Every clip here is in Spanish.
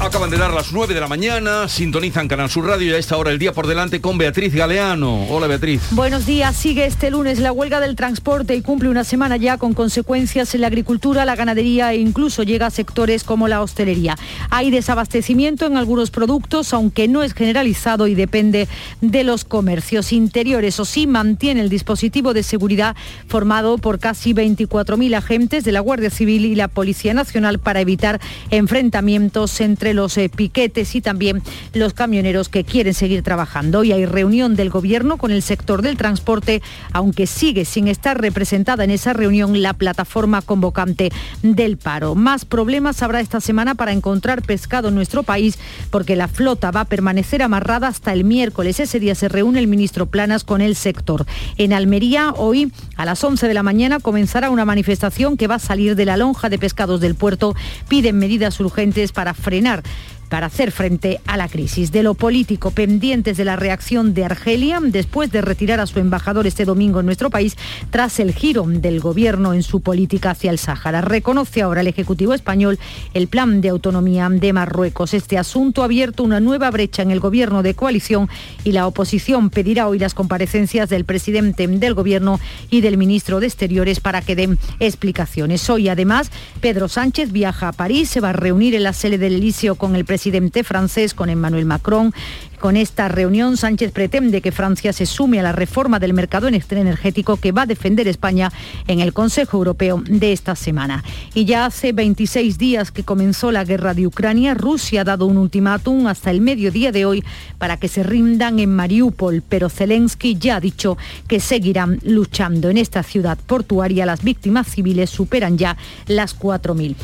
Acaban de dar las 9 de la mañana, sintonizan Canal Sur Radio y a esta hora el día por delante con Beatriz Galeano. Hola Beatriz. Buenos días, sigue este lunes la huelga del transporte y cumple una semana ya con consecuencias en la agricultura, la ganadería e incluso llega a sectores como la hostelería. Hay desabastecimiento en algunos productos, aunque no es generalizado y depende de los comercios interiores. O sí mantiene el dispositivo de seguridad formado por casi 24.000 agentes de la Guardia Civil y la Policía Nacional para evitar enfrentamientos entre los eh, piquetes y también los camioneros que quieren seguir trabajando. Hoy hay reunión del Gobierno con el sector del transporte, aunque sigue sin estar representada en esa reunión la plataforma convocante del paro. Más problemas habrá esta semana para encontrar pescado en nuestro país porque la flota va a permanecer amarrada hasta el miércoles. Ese día se reúne el ministro Planas con el sector. En Almería, hoy a las 11 de la mañana comenzará una manifestación que va a salir de la lonja de pescados del puerto. Piden medidas urgentes para frenar terminar para hacer frente a la crisis. De lo político, pendientes de la reacción de Argelia después de retirar a su embajador este domingo en nuestro país tras el giro del gobierno en su política hacia el Sáhara. Reconoce ahora el Ejecutivo español el plan de autonomía de Marruecos. Este asunto ha abierto una nueva brecha en el gobierno de coalición y la oposición pedirá hoy las comparecencias del presidente del gobierno y del ministro de Exteriores para que den explicaciones. Hoy además Pedro Sánchez viaja a París, se va a reunir en la sede del Elíseo con el presidente presidente francés, con Emmanuel Macron. Con esta reunión, Sánchez pretende que Francia se sume a la reforma del mercado energético que va a defender España en el Consejo Europeo de esta semana. Y ya hace 26 días que comenzó la guerra de Ucrania, Rusia ha dado un ultimátum hasta el mediodía de hoy para que se rindan en Mariupol, pero Zelensky ya ha dicho que seguirán luchando. En esta ciudad portuaria las víctimas civiles superan ya las 4.000.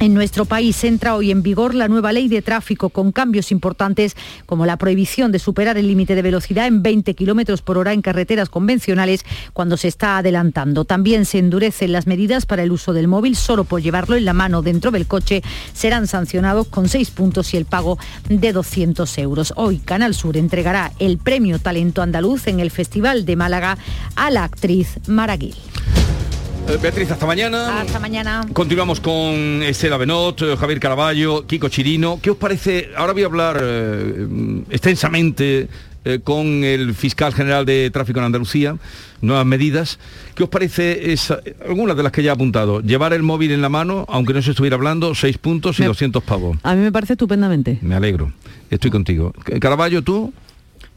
En nuestro país entra hoy en vigor la nueva ley de tráfico con cambios importantes como la prohibición de superar el límite de velocidad en 20 kilómetros por hora en carreteras convencionales cuando se está adelantando. También se endurecen las medidas para el uso del móvil solo por llevarlo en la mano dentro del coche. Serán sancionados con seis puntos y el pago de 200 euros. Hoy Canal Sur entregará el premio Talento Andaluz en el Festival de Málaga a la actriz Maraguil. Eh, Beatriz, hasta mañana. Hasta mañana. Continuamos con Estela Benot, eh, Javier Caraballo, Kiko Chirino. ¿Qué os parece? Ahora voy a hablar eh, extensamente con el fiscal general de tráfico en Andalucía, nuevas medidas. ¿Qué os parece esa, algunas de las que ya he apuntado? Llevar el móvil en la mano, aunque no se estuviera hablando, seis puntos y 200 pavos. A mí me parece estupendamente. Me alegro. Estoy contigo. Caraballo, ¿tú?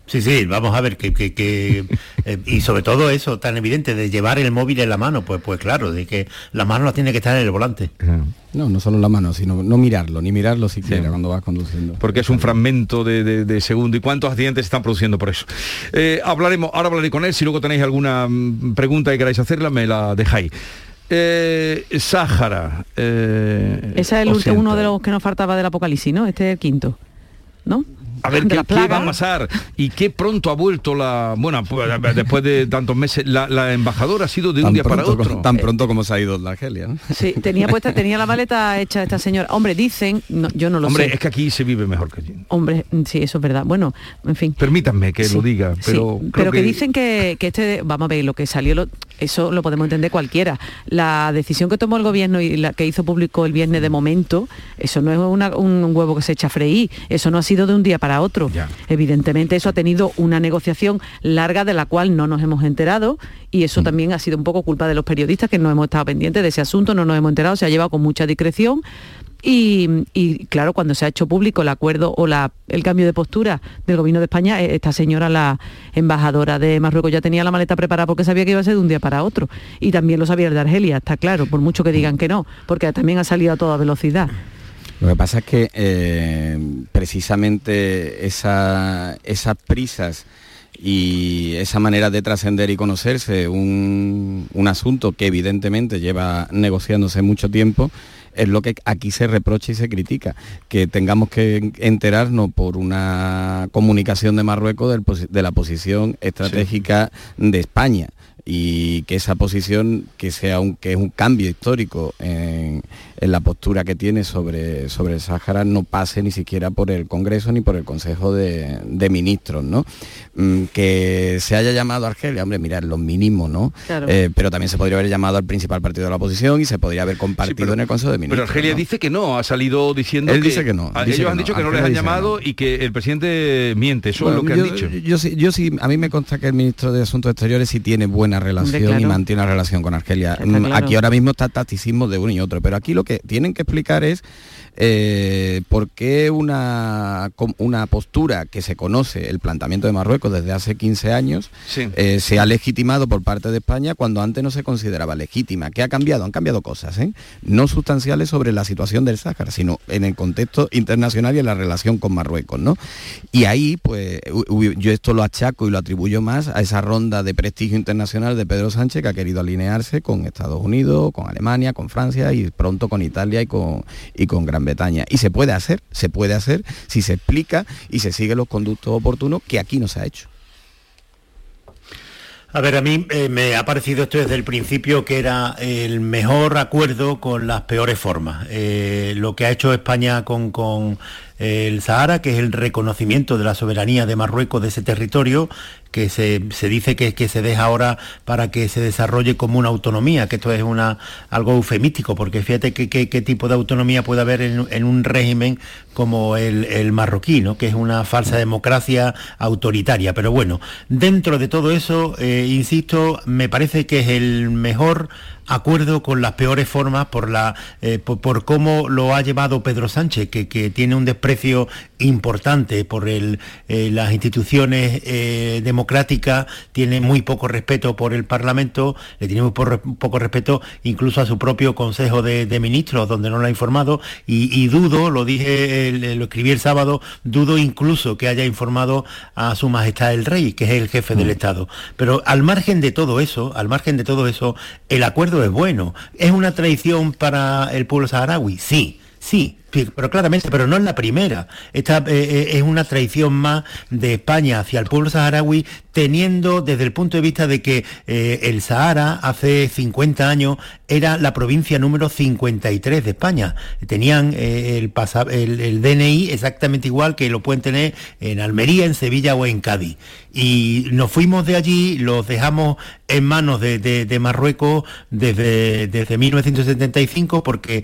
Sí, sí, vamos a ver que, eh, y sobre todo eso tan evidente de llevar el móvil en la mano, pues pues claro, de que la mano la tiene que estar en el volante. No, no solo la mano, sino no mirarlo, ni mirarlo siquiera cuando vas conduciendo. Porque es un fragmento de, segundo. ¿Y cuántos accidentes se están produciendo por eso? Eh, hablaremos, ahora hablaré con él, si luego tenéis alguna mm, pregunta y queráis hacerla, me la dejáis. Eh, Sáhara. Ese es el último, uno de los que nos faltaba del apocalipsis, ¿no? Este es el quinto, ¿no? A ver qué, va a pasar y qué pronto ha vuelto la bueno pues, después de tantos meses la, embajadora ha sido de un día para otro. tan pronto como se ha ido la Argelia sí tenía puesta tenía la maleta hecha esta señora. Hombre dicen yo no lo sé. hombre es que aquí se vive mejor que allí. Hombre sí eso es verdad. Bueno en fin. Permítanme que lo diga pero pero que... dicen que, este vamos a ver lo que salió eso lo podemos entender cualquiera la decisión que tomó el gobierno y la que hizo público el viernes de momento eso no es un huevo que se echa a freír eso no ha sido de un día para otro. Evidentemente eso ha tenido una negociación larga de la cual no nos hemos enterado y eso mm. también ha sido un poco culpa de los periodistas que no hemos estado pendientes de ese asunto, no nos hemos enterado, se ha llevado con mucha discreción. Y, claro, cuando se ha hecho público el acuerdo o la, el cambio de postura del gobierno de España, eh, esta señora, la embajadora de Marruecos, ya tenía la maleta preparada porque sabía que iba a ser de un día para otro. Y también lo sabía el de Argelia, está claro, por mucho que digan que no, porque también ha salido a toda velocidad. Lo que pasa es que eh, precisamente esas prisas y esa manera de trascender y conocerse un, asunto que evidentemente lleva negociándose mucho tiempo, es lo que aquí se reprocha y se critica, que tengamos que enterarnos por una comunicación de Marruecos de la posición estratégica de España y que esa posición, que sea un, que es un cambio histórico en, en la postura que tiene sobre, sobre el Sáhara no pase ni siquiera por el Congreso ni por el Consejo de, Ministros, ¿no? Mm, que se haya llamado a Argelia, hombre, mira, lo mínimo, ¿no? Eh, pero también se podría haber llamado al principal partido de la oposición y se podría haber compartido en el Consejo de Ministros. Pero Argelia dice que no, ha salido diciendo Él dice que no. ellos han dicho que no les han llamado y que el presidente miente, eso es lo que han dicho. Yo, sí, yo sí, a mí me consta que el ministro de Asuntos Exteriores sí tiene buena relación y mantiene una relación con Argelia. Mm, aquí ahora mismo está tacticismo de uno y otro, pero aquí lo que tienen que explicar es eh, por qué una, una postura que se conoce, el planteamiento de Marruecos desde hace 15 años, eh, se ha legitimado por parte de España cuando antes no se consideraba legítima. ¿Qué ha cambiado? Han cambiado cosas, ¿eh? no sustanciales sobre la situación del Sáhara, sino en el contexto internacional y en la relación con Marruecos. ¿no? Y ahí, pues, yo esto lo achaco y lo atribuyo más a esa ronda de prestigio internacional de Pedro Sánchez que ha querido alinearse con Estados Unidos, con Alemania, con Francia y pronto con Italia y con, y con Gran Bretaña. Y se puede hacer, se puede hacer si se explica y se siguen los conductos oportunos que aquí no se ha hecho. A ver, a mí eh, me ha parecido esto desde el principio que era el mejor acuerdo con las peores formas. Eh, lo que ha hecho España con, con el Sahara, que es el reconocimiento de la soberanía de Marruecos de ese territorio, que se, dice que, que, se deja ahora para que se desarrolle como una autonomía, que esto es una, algo eufemístico, porque fíjate qué tipo de autonomía puede haber en, un régimen como el, marroquí, que es una falsa democracia autoritaria. Pero bueno, dentro de todo eso, eh, insisto, me parece que es el mejor acuerdo con las peores formas por, la, eh, por, cómo lo ha llevado Pedro Sánchez, que, tiene un desprecio importante por el, eh, las instituciones eh, democráticas, tiene muy poco respeto por el Parlamento, le tiene muy poco respeto incluso a su propio Consejo de, Ministros, donde no lo ha informado, y, dudo, lo dije, lo escribí el sábado, dudo incluso que haya informado a Su Majestad el Rey, que es el jefe del mm. Estado. Pero al margen de todo eso, al margen de todo eso, el acuerdo es bueno. ¿Es una traición para el pueblo saharaui? Sí, sí, pero claramente, pero no es la primera. Esta eh, eh, es una traición más de España hacia el pueblo saharaui, teniendo desde el punto de vista de que eh, el Sahara hace 50 años era la provincia número 53 de España. Tenían el, el, DNI exactamente igual que lo pueden tener en Almería, en Sevilla o en Cádiz. Y nos fuimos de allí, los dejamos en manos de, Marruecos desde 1975 porque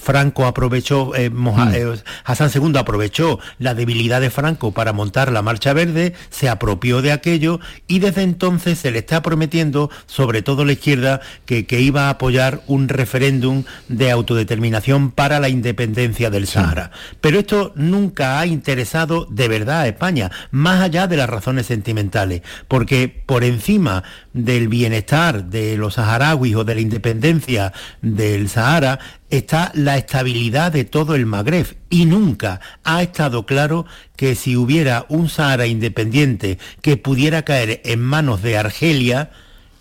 Franco aprovechó eh, mm. eh, Hassan II aprovechó la debilidad de Franco para montar la Marcha Verde, se apropió de aquello y desde entonces se le está prometiendo, sobre todo la izquierda, que, iba a apoyar un referéndum de autodeterminación para la independencia del Sahara. Pero esto nunca ha interesado de verdad a España, más allá de las razones sentimentales, porque por encima del bienestar de los saharauis o de la independencia del Sahara está la estabilidad de todo el Magreb y nunca ha estado claro que si hubiera un Sahara independiente que pudiera caer en manos de Argelia,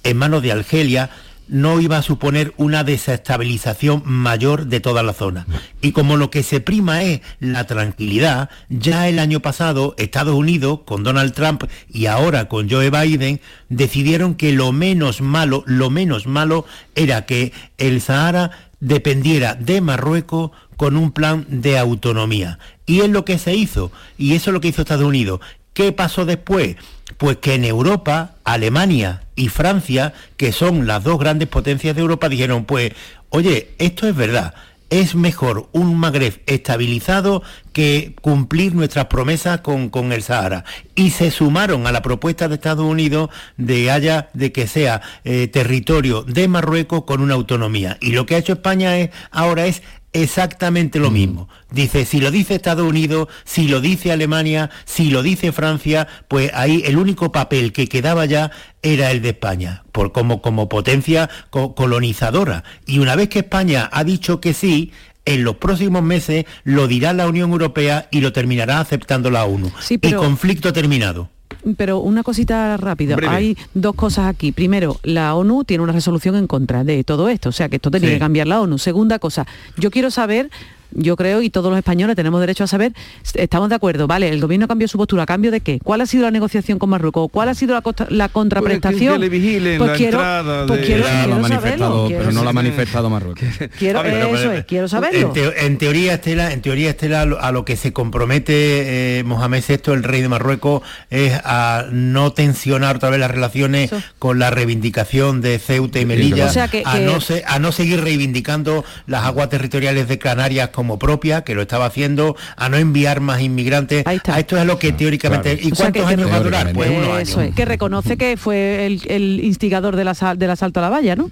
en manos de Argelia, no iba a suponer una desestabilización mayor de toda la zona. Y como lo que se prima es la tranquilidad, ya el año pasado Estados Unidos, con Donald Trump y ahora con Joe Biden, decidieron que lo menos malo, lo menos malo era que el Sahara dependiera de Marruecos con un plan de autonomía. Y es lo que se hizo, y eso es lo que hizo Estados Unidos. ¿Qué pasó después? Pues que en Europa, Alemania y Francia, que son las dos grandes potencias de Europa, dijeron, pues, oye, esto es verdad, es mejor un Magreb estabilizado que cumplir nuestras promesas con, con, el Sahara. Y se sumaron a la propuesta de Estados Unidos de haya de que sea eh, territorio de Marruecos con una autonomía. Y lo que ha hecho España es, ahora es exactamente lo mm. mismo. Dice, si lo dice Estados Unidos, si lo dice Alemania, si lo dice Francia, pues ahí el único papel que quedaba ya era el de España, por como, como potencia colonizadora. Y una vez que España ha dicho que sí, en los próximos meses lo dirá la Unión Europea y lo terminará aceptando la ONU. Y conflicto terminado pero una cosita rápida. Hay dos cosas aquí. Primero, la ONU tiene una resolución en contra de todo esto, o sea que esto tiene que cambiar la ONU. Segunda cosa, yo quiero saber yo creo, y todos los españoles tenemos derecho a saber, estamos de acuerdo, vale, el gobierno cambió su postura, ¿a cambio de qué? ¿Cuál ha sido la negociación con Marruecos? ¿Cuál ha sido la, la contraprestación? Pues que, le vigilen pues la quiero, entrada pues de- quiero, Ya saberlo, pero no lo ha manifestado Marruecos. quiero- ver, eso pero- es, quiero En, saberlo. en teoría, Estela, en teoría, Estela, a lo- que se compromete eh, Mohamed VI, el rey de Marruecos, es a no tensionar otra vez las relaciones Eso. con la reivindicación de Ceuta y Melilla, O sea, que- a, que- no se- a no seguir reivindicando las aguas territoriales de Canarias como propias, que lo estaba haciendo, a no enviar más inmigrantes. Ahí está. A esto es lo que teóricamente. claro. ¿Y O sea, cuántos que- años va a durar? Pues unos años. Eso es, que reconoce que fue el, el instigador del, asa- del asalto a la valla, ¿no?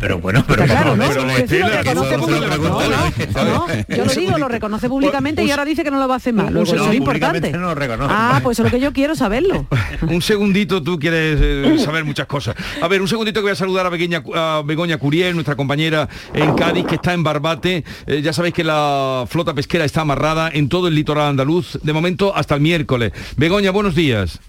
Pero bueno, pero Está claro, ¿no? pero yo lo digo, lo reconoce públicamente y ahora dice que no lo va a hacer Luego, un- eso es importante. no lo reconoce. Ah, pues es lo que yo quiero saberlo. Un segundito, tú quieres eh, saber muchas cosas. A ver, un segundito que voy a saludar a, Begoña, a Begoña Curiel, nuestra compañera en Cádiz, que está en Barbate. Eh, ya sabéis que la flota pesquera está amarrada en todo el litoral andaluz, de momento hasta el miércoles. Begoña, buenos días.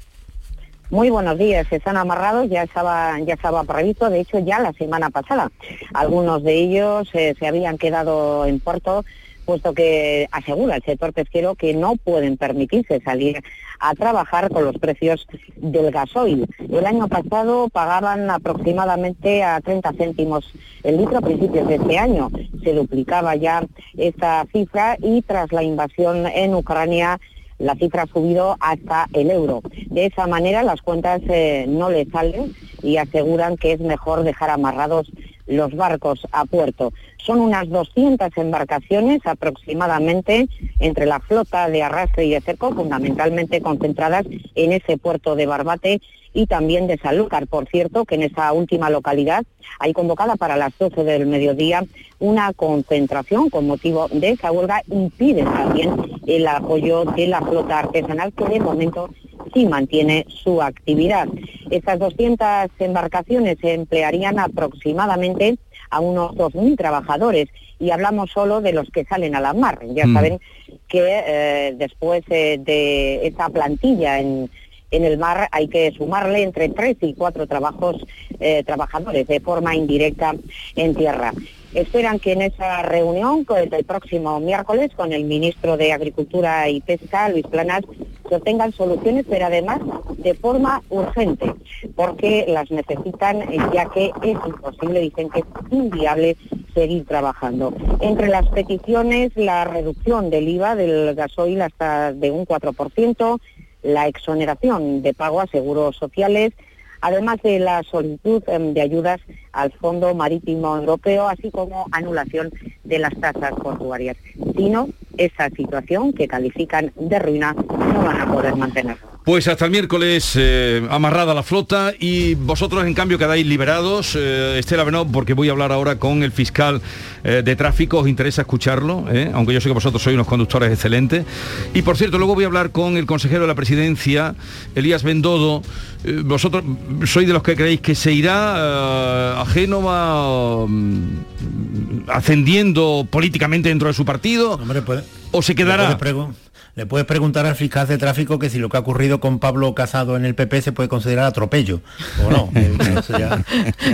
Muy buenos días, están amarrados, ya estaba, ya estaba previsto, de hecho ya la semana pasada. Algunos de ellos eh, se habían quedado en puerto, puesto que asegura el sector pesquero que no pueden permitirse salir a trabajar con los precios del gasoil. El año pasado pagaban aproximadamente a 30 céntimos el litro a principios de este año. Se duplicaba ya esta cifra y tras la invasión en Ucrania la cifra ha subido hasta el euro. De esa manera las cuentas eh, no le salen y aseguran que es mejor dejar amarrados los barcos a puerto. Son unas 200 embarcaciones aproximadamente entre la flota de arrastre y de cerco, fundamentalmente concentradas en ese puerto de Barbate y también de Sanlúcar. Por cierto, que en esa última localidad hay convocada para las 12 del mediodía una concentración con motivo de esa huelga y piden también el apoyo de la flota artesanal que de momento sí mantiene su actividad. Estas 200 embarcaciones se emplearían aproximadamente a unos 2.000 trabajadores y hablamos solo de los que salen a la mar. Ya Mm. saben que eh, después eh, de esa plantilla en, en el mar hay que sumarle entre tres y cuatro trabajos eh, trabajadores de forma indirecta en tierra. Esperan que en esa reunión del próximo miércoles con el ministro de Agricultura y Pesca, Luis Planas, se obtengan soluciones, pero además de forma urgente, porque las necesitan eh, ya que es imposible, dicen que es inviable seguir trabajando. Entre las peticiones, la reducción del IVA del gasoil hasta de un 4%, la exoneración de pago a seguros sociales, además de la solicitud em, de ayudas al Fondo Marítimo Europeo, así como anulación de las tasas portuarias. Si no, esa situación que califican de ruina no van a poder mantener. Pues hasta el miércoles eh, amarrada la flota y vosotros en cambio quedáis liberados. Eh, Estela Benó, porque voy a hablar ahora con el fiscal eh, de tráfico, os interesa escucharlo, aunque yo sé que vosotros sois unos conductores excelentes. Y por cierto, luego voy a hablar con el consejero de la presidencia, Elías Bendodo. Vosotros sois de los que creéis que se irá a Génova mm, ascendiendo políticamente dentro de su partido Hombre, puede- o se quedará... le puedes preguntar al fiscal de tráfico que si lo que ha ocurrido con Pablo Casado en el PP se puede considerar atropello o no. Ya-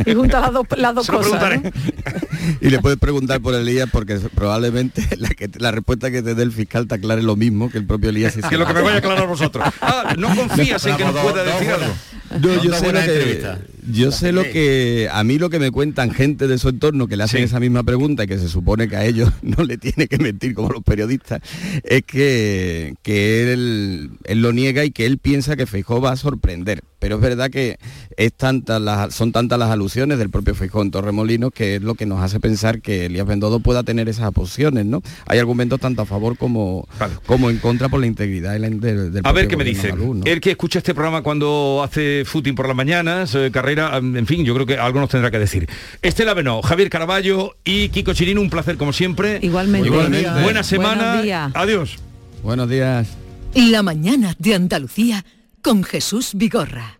Y junta las dos, las cosas. Y le puedes preguntar por Elías porque probablemente la, que, la respuesta que te dé el fiscal te aclare lo mismo que el propio Elías. Que lo que me vaya a aclarar vosotros. Ah, no confías en que nos pueda decir algo. Yo dos sé que. Yo sé lo que a mí lo que me cuentan gente de su entorno que le hacen Sí. esa misma pregunta y que se supone que a ellos no le tiene que mentir como los periodistas es que, que él, él lo niega y que él piensa que Feijó va a sorprender pero es verdad que es tantas las, son tantas las alusiones del propio Feijó en Torremolinos que es lo que nos hace pensar que Elías Bendodo pueda tener esas opciones ¿no? hay argumentos tanto a favor como, Vale. como en contra por la integridad del, del A ver qué me dice. El que escucha este programa cuando hace footing por las mañanas, eh, carrera, en fin, yo creo que algo nos tendrá que decir. Estela Benó, Javier Caraballo y Kiko Chirino, un placer como siempre. Igualmente. Igualmente. Buena Buenos semana. días. Adiós. buenos días La mañana de Andalucía con Jesús Vigorra.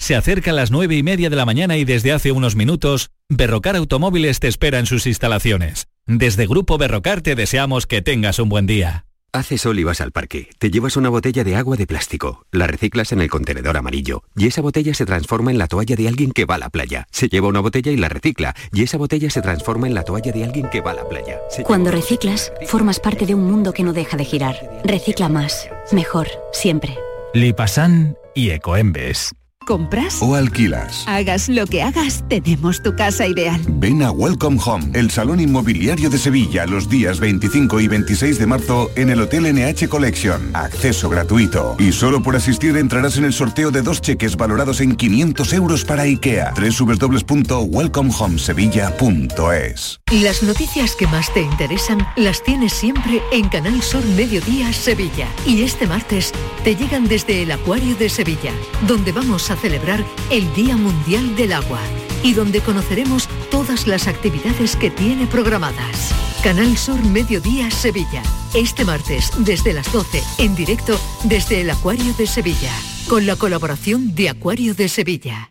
Se acerca a las nueve y media de la mañana y desde hace unos minutos, Berrocar Automóviles te espera en sus instalaciones. Desde Grupo Berrocar te deseamos que tengas un buen día. Hace sol y vas al parque. Te llevas una botella de agua de plástico, la reciclas en el contenedor amarillo y esa botella se transforma en la toalla de alguien que va a la playa. Se lleva una botella y la recicla y esa botella se transforma en la toalla de alguien que va a la playa. Cuando reciclas, formas parte de un mundo que no deja de girar. Recicla más, mejor, siempre. Lipasan y Ecoembes. ¿Compras? ¿O alquilas? Hagas lo que hagas, tenemos tu casa ideal. Ven a Welcome Home, el salón inmobiliario de Sevilla, los días 25 y 26 de marzo en el Hotel NH Collection. Acceso gratuito. Y solo por asistir entrarás en el sorteo de dos cheques valorados en 500 euros para IKEA. www.welcomehomesevilla.es Las noticias que más te interesan las tienes siempre en Canal Sur Mediodía Sevilla. Y este martes te llegan desde el Acuario de Sevilla, donde vamos a celebrar el Día Mundial del Agua y donde conoceremos todas las actividades que tiene programadas. Canal Sur Mediodía Sevilla. Este martes desde las 12 en directo desde el Acuario de Sevilla, con la colaboración de Acuario de Sevilla.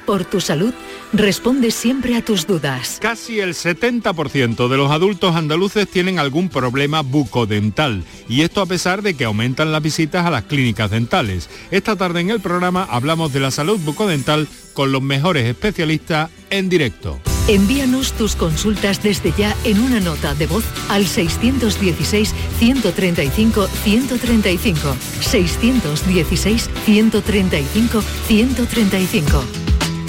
por tu salud, responde siempre a tus dudas. Casi el 70% de los adultos andaluces tienen algún problema bucodental y esto a pesar de que aumentan las visitas a las clínicas dentales. Esta tarde en el programa hablamos de la salud bucodental con los mejores especialistas en directo. Envíanos tus consultas desde ya en una nota de voz al 616-135-135. 616-135-135.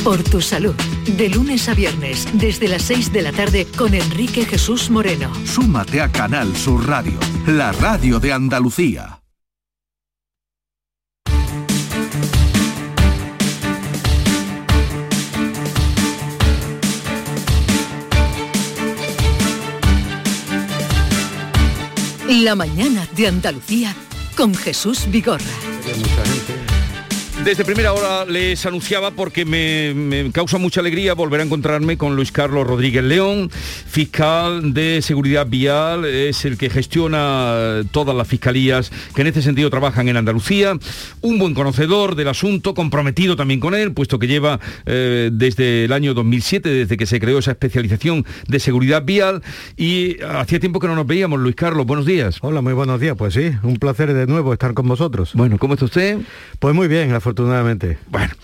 Por tu salud. De lunes a viernes, desde las 6 de la tarde, con Enrique Jesús Moreno. Súmate a Canal Sur Radio, la radio de Andalucía. La mañana de Andalucía con Jesús Vigorra. Desde primera hora les anunciaba porque me, me, causa mucha alegría volver a encontrarme con Luis Carlos Rodríguez León, fiscal de seguridad vial, es el que gestiona todas las fiscalías que en este sentido trabajan en Andalucía, un buen conocedor del asunto, comprometido también con él, puesto que lleva eh, desde el año 2007, desde que se creó esa especialización de seguridad vial y hacía tiempo que no nos veíamos. Luis Carlos, buenos días. Hola, muy buenos días. Pues sí, un placer de nuevo estar con vosotros. Bueno, ¿cómo está usted? Pues muy bien, afortunadamente. Bueno,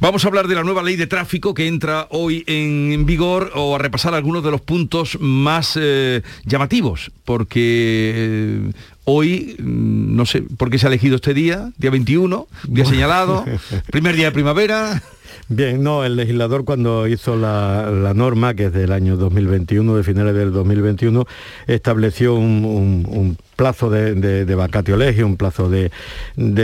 vamos a hablar de la nueva ley de tráfico que entra hoy en vigor o a repasar algunos de los puntos más eh, llamativos, porque eh, hoy, mm, no sé por qué se ha elegido este día, día 21, día señalado, primer día de primavera. Bien, no, el legislador cuando hizo la, la, norma, que es del año 2021, de finales del 2021, estableció un, un, un plazo de, de, vacatio legis, un plazo de,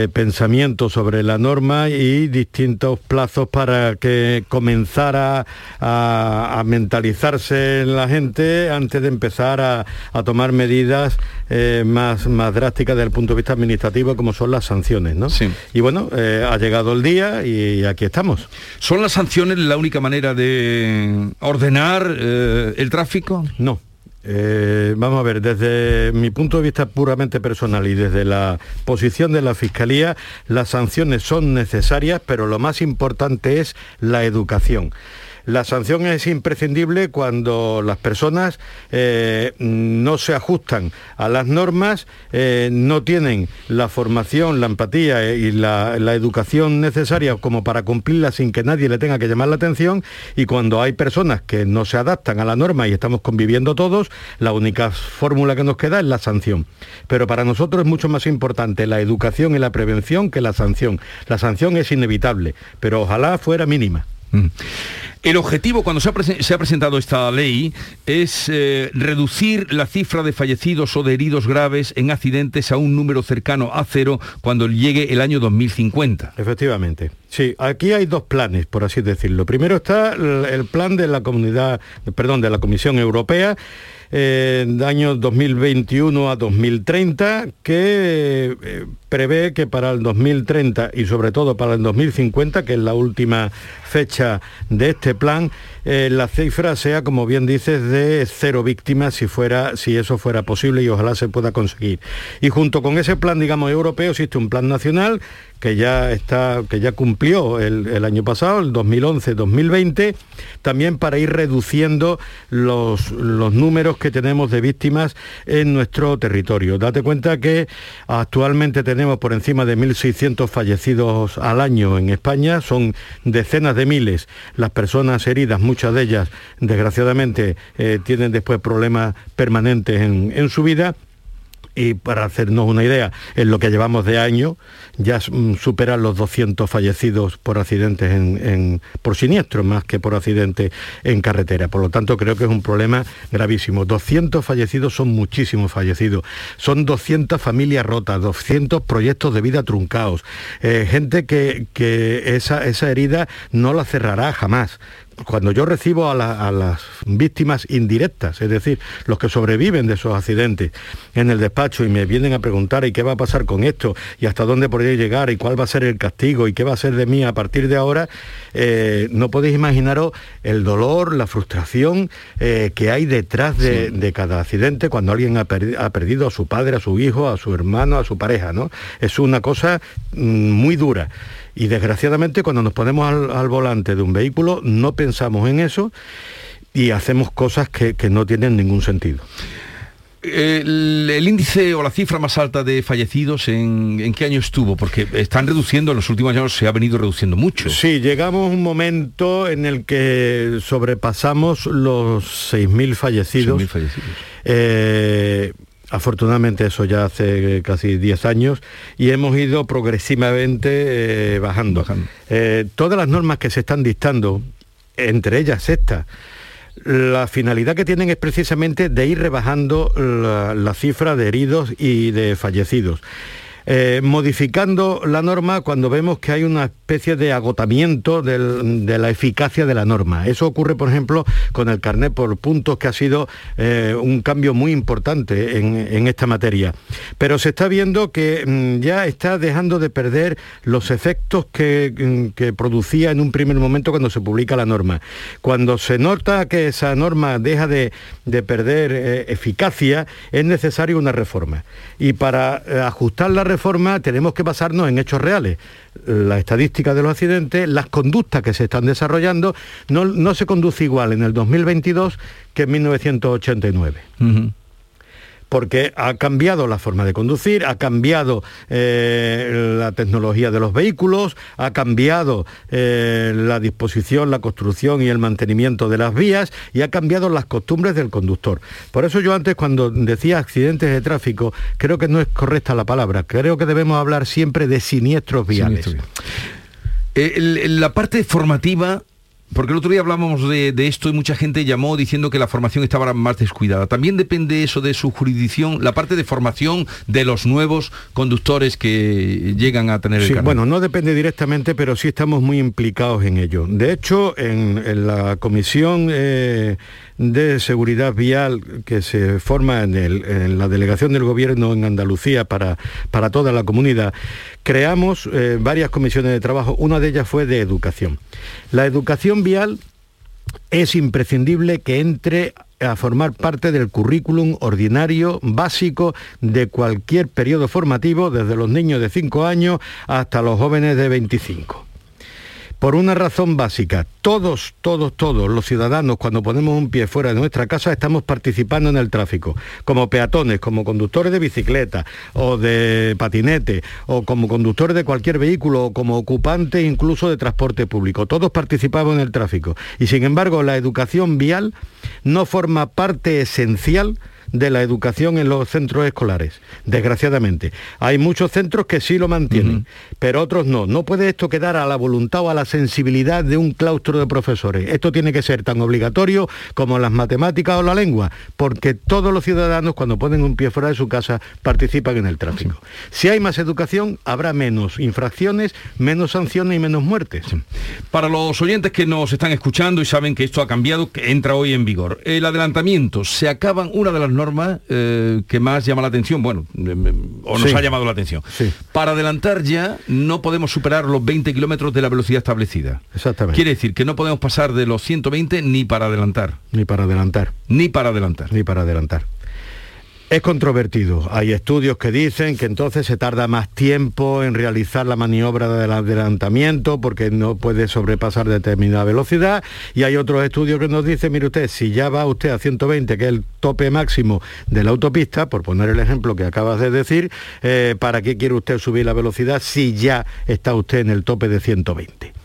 pensamiento sobre la norma y distintos plazos para que comenzara a, mentalizarse la gente antes de empezar a, tomar medidas eh, más, más drásticas desde el punto de vista administrativo como son las sanciones. ¿no? Y bueno, eh, ha llegado el día y aquí estamos. ¿Son las sanciones la única manera de ordenar eh, el tráfico? No. Eh, vamos a ver, desde mi punto de vista puramente personal y desde la posición de la Fiscalía, las sanciones son necesarias, pero lo más importante es la educación. La sanción es imprescindible cuando las personas eh, no se ajustan a las normas, eh, no tienen la formación, la empatía y la, educación necesaria como para cumplirla sin que nadie le tenga que llamar la atención y cuando hay personas que no se adaptan a la norma y estamos conviviendo todos, la única fórmula que nos queda es la sanción. Pero para nosotros es mucho más importante la educación y la prevención que la sanción. La sanción es inevitable, pero ojalá fuera mínima. Mm. El objetivo cuando se ha, presentado esta ley es eh, reducir la cifra de fallecidos o de heridos graves en accidentes a un número cercano a cero cuando llegue el año 2050. Efectivamente. Sí, aquí hay dos planes, por así decirlo. Primero está el plan de la comunidad, perdón, de la Comisión Europea en años 2021 a 2030, que eh, prevé que para el 2030 y sobre todo para el 2050, que es la última fecha de este plan, eh, la cifra sea, como bien dices, de cero víctimas si, fuera, si eso fuera posible y ojalá se pueda conseguir. Y junto con ese plan, digamos, europeo, existe un plan nacional que ya, está, que ya cumplió el, año pasado, el 2011-2020, también para ir reduciendo los, los números que tenemos de víctimas en nuestro territorio. Date cuenta que actualmente tenemos por encima de 1.600 fallecidos al año en España, son decenas de miles las personas heridas, muchas de ellas desgraciadamente eh, tienen después problemas permanentes en, en su vida y para hacernos una idea, en lo que llevamos de año ya mm, superan los 200 fallecidos por accidentes en, por siniestro, más que por accidentes en carretera. Por lo tanto, creo que es un problema gravísimo. 200 fallecidos son muchísimos fallecidos. Son 200 familias rotas, 200 proyectos de vida truncados. Eh, gente que, que esa, esa herida no la cerrará jamás cuando yo recibo a, las víctimas indirectas, es decir, los que sobreviven de esos accidentes en el despacho y me vienen a preguntar y qué va a pasar con esto y hasta dónde podría llegar y cuál va a ser el castigo y qué va a ser de mí a partir de ahora, eh, no podéis imaginaros el dolor, la frustración eh, que hay detrás de, cada accidente cuando alguien ha, perdido a su padre, a su hijo, a su hermano, a su pareja, ¿no? Es una cosa mm, muy dura. Y desgraciadamente cuando nos ponemos al, volante de un vehículo no pensamos en eso y hacemos cosas que, no tienen ningún sentido. El, índice o la cifra más alta de fallecidos, ¿en, qué año estuvo? Porque están reduciendo, en los últimos años se ha venido reduciendo mucho. Sí, llegamos a un momento en el que sobrepasamos los 6.000 fallecidos. 6.000 fallecidos. Eh, Afortunadamente eso ya hace casi 10 años y hemos ido progresivamente eh, bajando. Eh, todas las normas que se están dictando, entre ellas esta, la finalidad que tienen es precisamente de ir rebajando la cifra de heridos y de fallecidos. Eh, modificando la norma cuando vemos que hay una especie de agotamiento de la eficacia de la norma. Eso ocurre, por ejemplo, con el carnet por puntos, que ha sido eh, un cambio muy importante en, esta materia. Pero se está viendo que mm, ya está dejando de perder los efectos mm, que, producía en un primer momento cuando se publica la norma. Cuando se nota que esa norma deja de, perder eh, eficacia, es necesaria una reforma. Y para ajustar la reforma tenemos que basarnos en hechos reales. La estadística de los accidentes, las conductas que se están desarrollando, no, no se conduce igual en el 2022 que en 1989 porque ha cambiado la forma de conducir, ha cambiado eh, la tecnología de los vehículos, ha cambiado eh, la disposición, la construcción y el mantenimiento de las vías y ha cambiado las costumbres del conductor. Por eso yo antes cuando decía accidentes de tráfico, creo que no es correcta la palabra, creo que debemos hablar siempre de siniestros viales. Eh, la parte formativa porque el otro día hablábamos de, de, esto y mucha gente llamó diciendo que la formación estaba más descuidada. También depende eso de su jurisdicción, la parte de formación de los nuevos conductores que llegan a tener sí, el Bueno, no depende directamente, pero sí estamos muy implicados en ello. De hecho, en, en la comisión eh, de seguridad vial que se forma en, el, en, la delegación del gobierno en Andalucía para, para toda la comunidad, creamos eh, varias comisiones de trabajo. Una de ellas fue de educación. La educación es imprescindible que entre a formar parte del currículum ordinario básico de cualquier periodo formativo, desde los niños de 5 años hasta los jóvenes de 25 por una razón básica. Todos, todos, todos los ciudadanos cuando ponemos un pie fuera de nuestra casa estamos participando en el tráfico, como peatones, como conductores de bicicleta o de patinete o como conductores de cualquier vehículo o como ocupantes incluso de transporte público. Todos participamos en el tráfico y sin embargo la educación vial no forma parte esencial de la educación en los centros escolares, desgraciadamente. Hay muchos centros que sí lo mantienen, uh -huh. pero otros no. No puede esto quedar a la voluntad o a la sensibilidad de un claustro de profesores. Esto tiene que ser tan obligatorio como las matemáticas o la lengua, porque todos los ciudadanos cuando ponen un pie fuera de su casa participan en el tráfico. Sí. Si hay más educación, habrá menos infracciones, menos sanciones y menos muertes. Sí. Para los oyentes que nos están escuchando y saben que esto ha cambiado, que entra hoy en vigor, el adelantamiento, se acaban una de las norma eh, que más llama la atención, bueno, eh, o nos sí. ha llamado la atención. Sí. Para adelantar ya no podemos superar los 20 kilómetros de la velocidad establecida. Exactamente. Quiere decir que no podemos pasar de los 120 ni para adelantar. Ni para adelantar. Ni para adelantar. Ni para adelantar. Es controvertido. Hay estudios que dicen que entonces se tarda más tiempo en realizar la maniobra del adelantamiento porque no puede sobrepasar determinada velocidad y hay otros estudios que nos dicen, mire usted, si ya va usted a 120, que es el tope máximo de la autopista, por poner el ejemplo que acabas de decir, eh, ¿para qué quiere usted subir la velocidad si ya está usted en el tope de 120?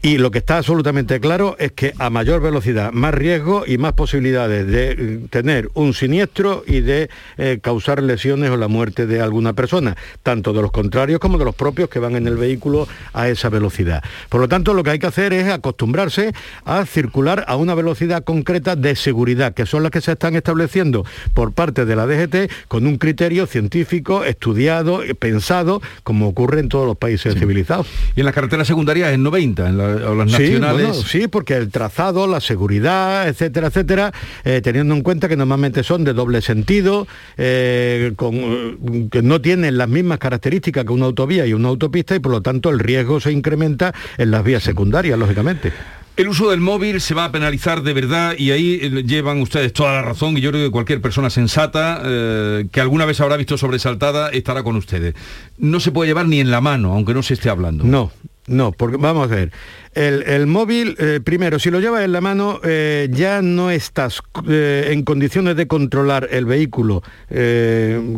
Y lo que está absolutamente claro es que a mayor velocidad, más riesgo y más posibilidades de tener un siniestro y de eh, causar lesiones o la muerte de alguna persona, tanto de los contrarios como de los propios que van en el vehículo a esa velocidad. Por lo tanto, lo que hay que hacer es acostumbrarse a circular a una velocidad concreta de seguridad, que son las que se están estableciendo por parte de la DGT con un criterio científico, estudiado, pensado, como ocurre en todos los países sí. civilizados. Y en las carreteras secundarias en 90, en la o las nacionales. Sí, bueno, sí, porque el trazado, la seguridad, etcétera, etcétera, eh, teniendo en cuenta que normalmente son de doble sentido, eh, con, que no tienen las mismas características que una autovía y una autopista y por lo tanto el riesgo se incrementa en las vías secundarias, lógicamente. El uso del móvil se va a penalizar de verdad y ahí eh, llevan ustedes toda la razón y yo creo que cualquier persona sensata eh, que alguna vez habrá visto sobresaltada estará con ustedes. No se puede llevar ni en la mano, aunque no se esté hablando. No, no, porque vamos a ver. El, el móvil, eh, primero, si lo llevas en la mano, eh, ya no estás eh, en condiciones de controlar el vehículo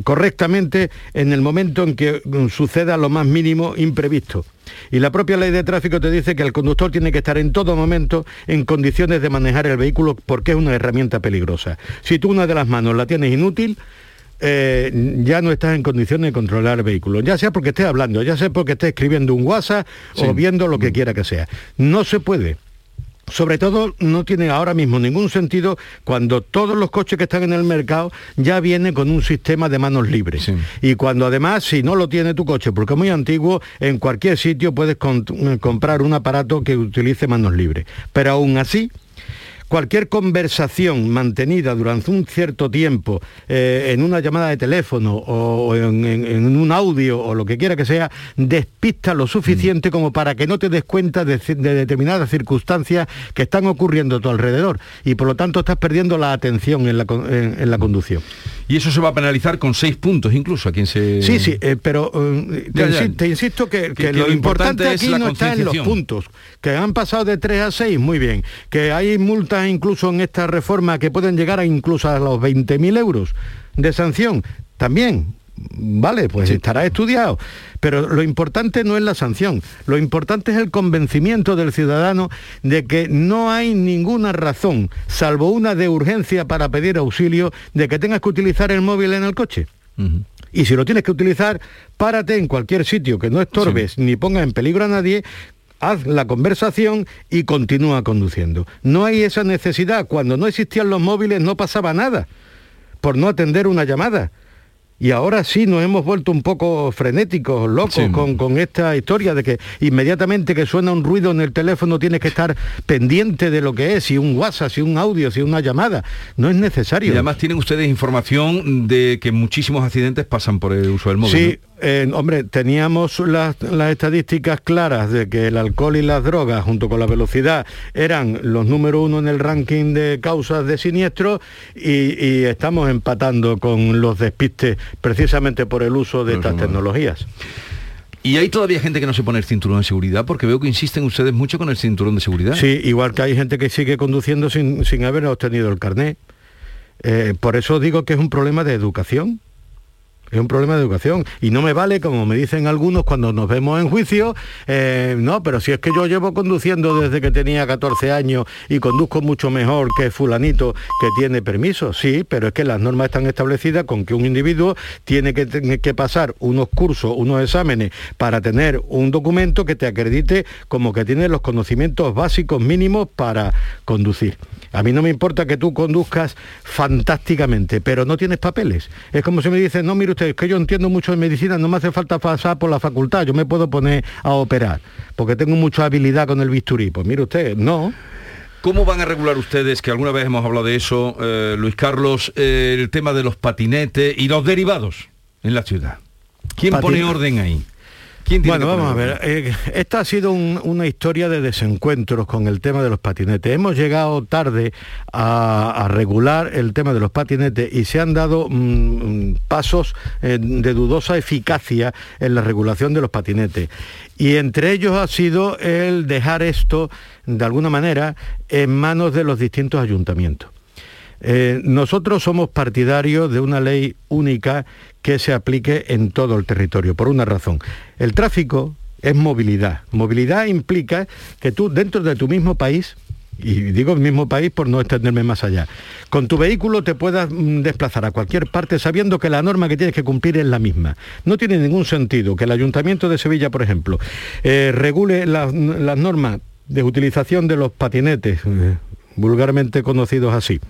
correctamente en el momento en que suceda lo más mínimo imprevisto. Y la propia ley de tráfico te dice que el conductor tiene que estar en todo momento en condiciones de manejar el vehículo porque es una herramienta peligrosa. Si tú una de las manos la tienes inútil, eh, ya no estás en condiciones de controlar el vehículo, ya sea porque estés hablando, ya sea porque estés escribiendo un WhatsApp sí. o viendo lo que quiera que sea. No se puede. Sobre todo no tiene ahora mismo ningún sentido cuando todos los coches que están en el mercado ya vienen con un sistema de manos libres. Sí. Y cuando además, si no lo tiene tu coche porque es muy antiguo, en cualquier sitio puedes comprar un aparato que utilice manos libres. Pero aún así, cualquier conversación mantenida durante un cierto tiempo eh, en una llamada de teléfono o, o en, en, en, un audio o lo que quiera que sea, despista lo suficiente mm. como para que no te des cuenta de, de, determinadas circunstancias que están ocurriendo a tu alrededor y por lo tanto estás perdiendo la atención en la, en, en la conducción. Y eso se va a penalizar con seis puntos incluso a quien se... Sí, sí, eh, pero eh, te, ya, ya. te, insisto que, que, que lo, importante, importante aquí no está en los puntos, que han pasado de 3 a 6, muy bien, que hay multas incluso en esta reforma que pueden llegar a incluso a los 20.000 euros de sanción, también, vale, pues sí. estará estudiado. Pero lo importante no es la sanción, lo importante es el convencimiento del ciudadano de que no hay ninguna razón, salvo una de urgencia para pedir auxilio, de que tengas que utilizar el móvil en el coche. Uh -huh. Y si lo tienes que utilizar, párate en cualquier sitio que no estorbes sí. ni ponga en peligro a nadie haz la conversación y continúa conduciendo. No hay esa necesidad. Cuando no existían los móviles no pasaba nada por no atender una llamada. Y ahora sí nos hemos vuelto un poco frenéticos, locos, con, con, esta historia de que inmediatamente que suena un ruido en el teléfono tienes que estar pendiente de lo que es, si un WhatsApp, si un audio, si una llamada. No es necesario. Y además tienen ustedes información de que muchísimos accidentes pasan por el uso del móvil. Sí, eh, hombre, teníamos las, estadísticas claras de que el alcohol y las drogas, junto con la velocidad, eran los número uno en el ranking de causas de siniestro y, estamos empatando con los despistes precisamente por el uso de estas tecnologías. ¿Y hay todavía gente que no se pone el cinturón de seguridad? Porque veo que insisten ustedes mucho con el cinturón de seguridad. Sí, igual que hay gente que sigue conduciendo sin, haber obtenido el carné. Eh, por eso digo que es un problema de educación es un problema de educación. Y no me vale, como me dicen algunos cuando nos vemos en juicio, eh, no, pero si es que yo llevo conduciendo desde que tenía 14 años y conduzco mucho mejor que fulanito que tiene permiso. Sí, pero es que las normas están establecidas con que un individuo tiene que, que pasar unos cursos, unos exámenes para tener un documento que te acredite como que tiene los conocimientos básicos mínimos para conducir. A mí no me importa que tú conduzcas fantásticamente, pero no tienes papeles. Es como si me dices, no, mire usted, es que yo entiendo mucho de medicina, no me hace falta pasar por la facultad, yo me puedo poner a operar, porque tengo mucha habilidad con el bisturí. Pues mire usted, no. ¿Cómo van a regular ustedes, que alguna vez hemos hablado de eso, eh, Luis Carlos, eh, el tema de los patinetes y los derivados en la ciudad? ¿Quién pone orden ahí? Bueno, vamos a ver. Eh, esta ha sido una historia de desencuentros con el tema de los patinetes. Hemos llegado tarde a, regular el tema de los patinetes y se han dado mm, mm, pasos eh, de dudosa eficacia en la regulación de los patinetes. Y entre ellos ha sido el dejar esto, de alguna manera, en manos de los distintos ayuntamientos. Eh, nosotros somos partidarios de una ley única que se aplique en todo el territorio, por una razón. El tráfico es movilidad. Movilidad implica que tú dentro de tu mismo país, y digo el mismo país por no extenderme más allá, con tu vehículo te puedas mm, desplazar a cualquier parte sabiendo que la norma que tienes que cumplir es la misma. No tiene ningún sentido que el Ayuntamiento de Sevilla, por ejemplo, eh, regule las normas de utilización de los patinetes, eh, vulgarmente conocidos así,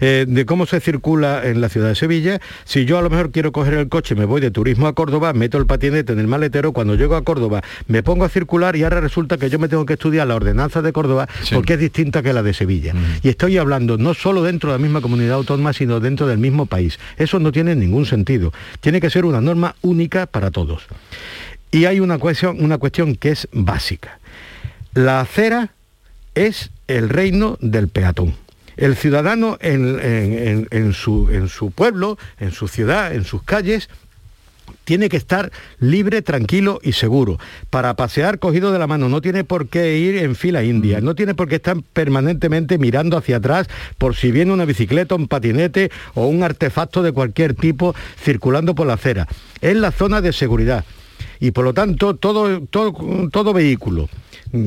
eh, de cómo se circula en la ciudad de Sevilla. Si yo a lo mejor quiero coger el coche, me voy de turismo a Córdoba, meto el patinete en el maletero, cuando llego a Córdoba me pongo a circular y ahora resulta que yo me tengo que estudiar la ordenanza de Córdoba porque es distinta que la de Sevilla. Mm. Y estoy hablando no solo dentro de la misma comunidad autónoma, sino dentro del mismo país. Eso no tiene ningún sentido. Tiene que ser una norma única para todos. Y hay una cuestión, una cuestión que es básica. La acera es el reino del peatón. El ciudadano en, su, pueblo, en su ciudad, en sus calles, tiene que estar libre, tranquilo y seguro. Para pasear cogido de la mano, no tiene por qué ir en fila india, no tiene por qué estar permanentemente mirando hacia atrás por si viene una bicicleta, un patinete o un artefacto de cualquier tipo circulando por la acera. Es la zona de seguridad. Y por lo tanto, todo, vehículo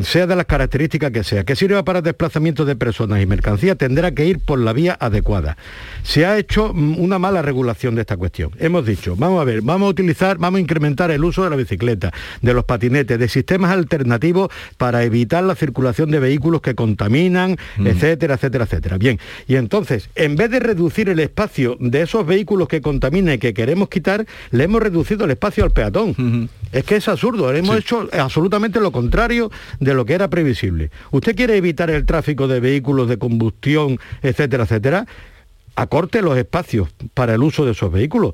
sea de las características que sea, que sirva para desplazamiento de personas y mercancías, tendrá que ir por la vía adecuada. Se ha hecho mm, una mala regulación de esta cuestión. Hemos dicho, vamos a ver, vamos a utilizar, vamos a incrementar el uso de la bicicleta, de los patinetes, de sistemas alternativos para evitar la circulación de vehículos que contaminan, mm. etcétera, etcétera, etcétera. Bien, y entonces, en vez de reducir el espacio de esos vehículos que contaminan y que queremos quitar, le hemos reducido el espacio al peatón. Es que es absurdo, hemos hecho absolutamente lo contrario de lo que era previsible. ¿Usted quiere evitar el tráfico de vehículos de combustión, etcétera, etcétera? Acorte los espacios para el uso de esos vehículos.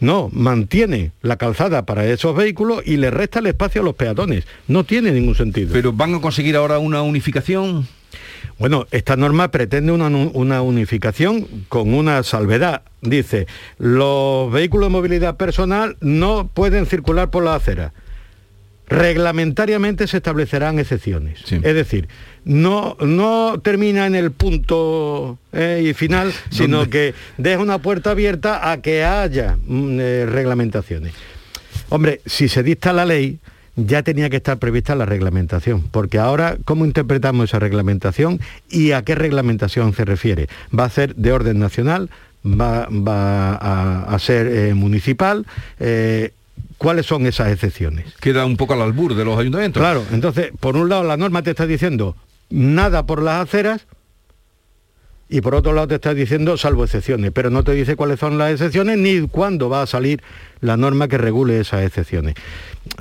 No, mantiene la calzada para esos vehículos y le resta el espacio a los peatones. No tiene ningún sentido. ¿Pero van a conseguir ahora una unificación? Bueno, esta norma pretende una, una, unificación con una salvedad. Dice, los vehículos de movilidad personal no pueden circular por la acera reglamentariamente se establecerán excepciones. Es decir, no, no termina en el punto eh, y final, sino que deja una puerta abierta a que haya mm, eh, reglamentaciones. Hombre, si se dicta la ley, ya tenía que estar prevista la reglamentación, porque ahora, ¿cómo interpretamos esa reglamentación y a qué reglamentación se refiere? ¿Va a ser de orden nacional? ¿Va, a, ser eh, municipal? Cuáles son esas excepciones. Queda un poco al albur de los ayuntamientos. Claro, entonces, por un lado la norma te está diciendo nada por las aceras, y por otro lado te está diciendo salvo excepciones, pero no te dice cuáles son las excepciones ni cuándo va a salir la norma que regule esas excepciones.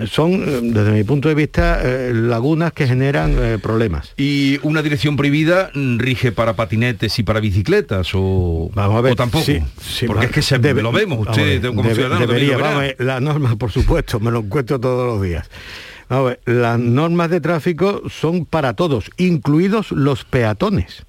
Son, eh, desde mi punto de vista, eh, lagunas que generan eh, problemas. ¿Y una dirección prohibida rige para patinetes y para bicicletas o, Vamos a ver, o tampoco? sí, sí, Porque es que se, debe- lo vemos, usted ver, como debe- ciudadano también debería, lo vamos a ver, la norma, por supuesto, me lo encuentro todos los días. Vamos a ver, las normas de tráfico son para todos, incluidos los peatones.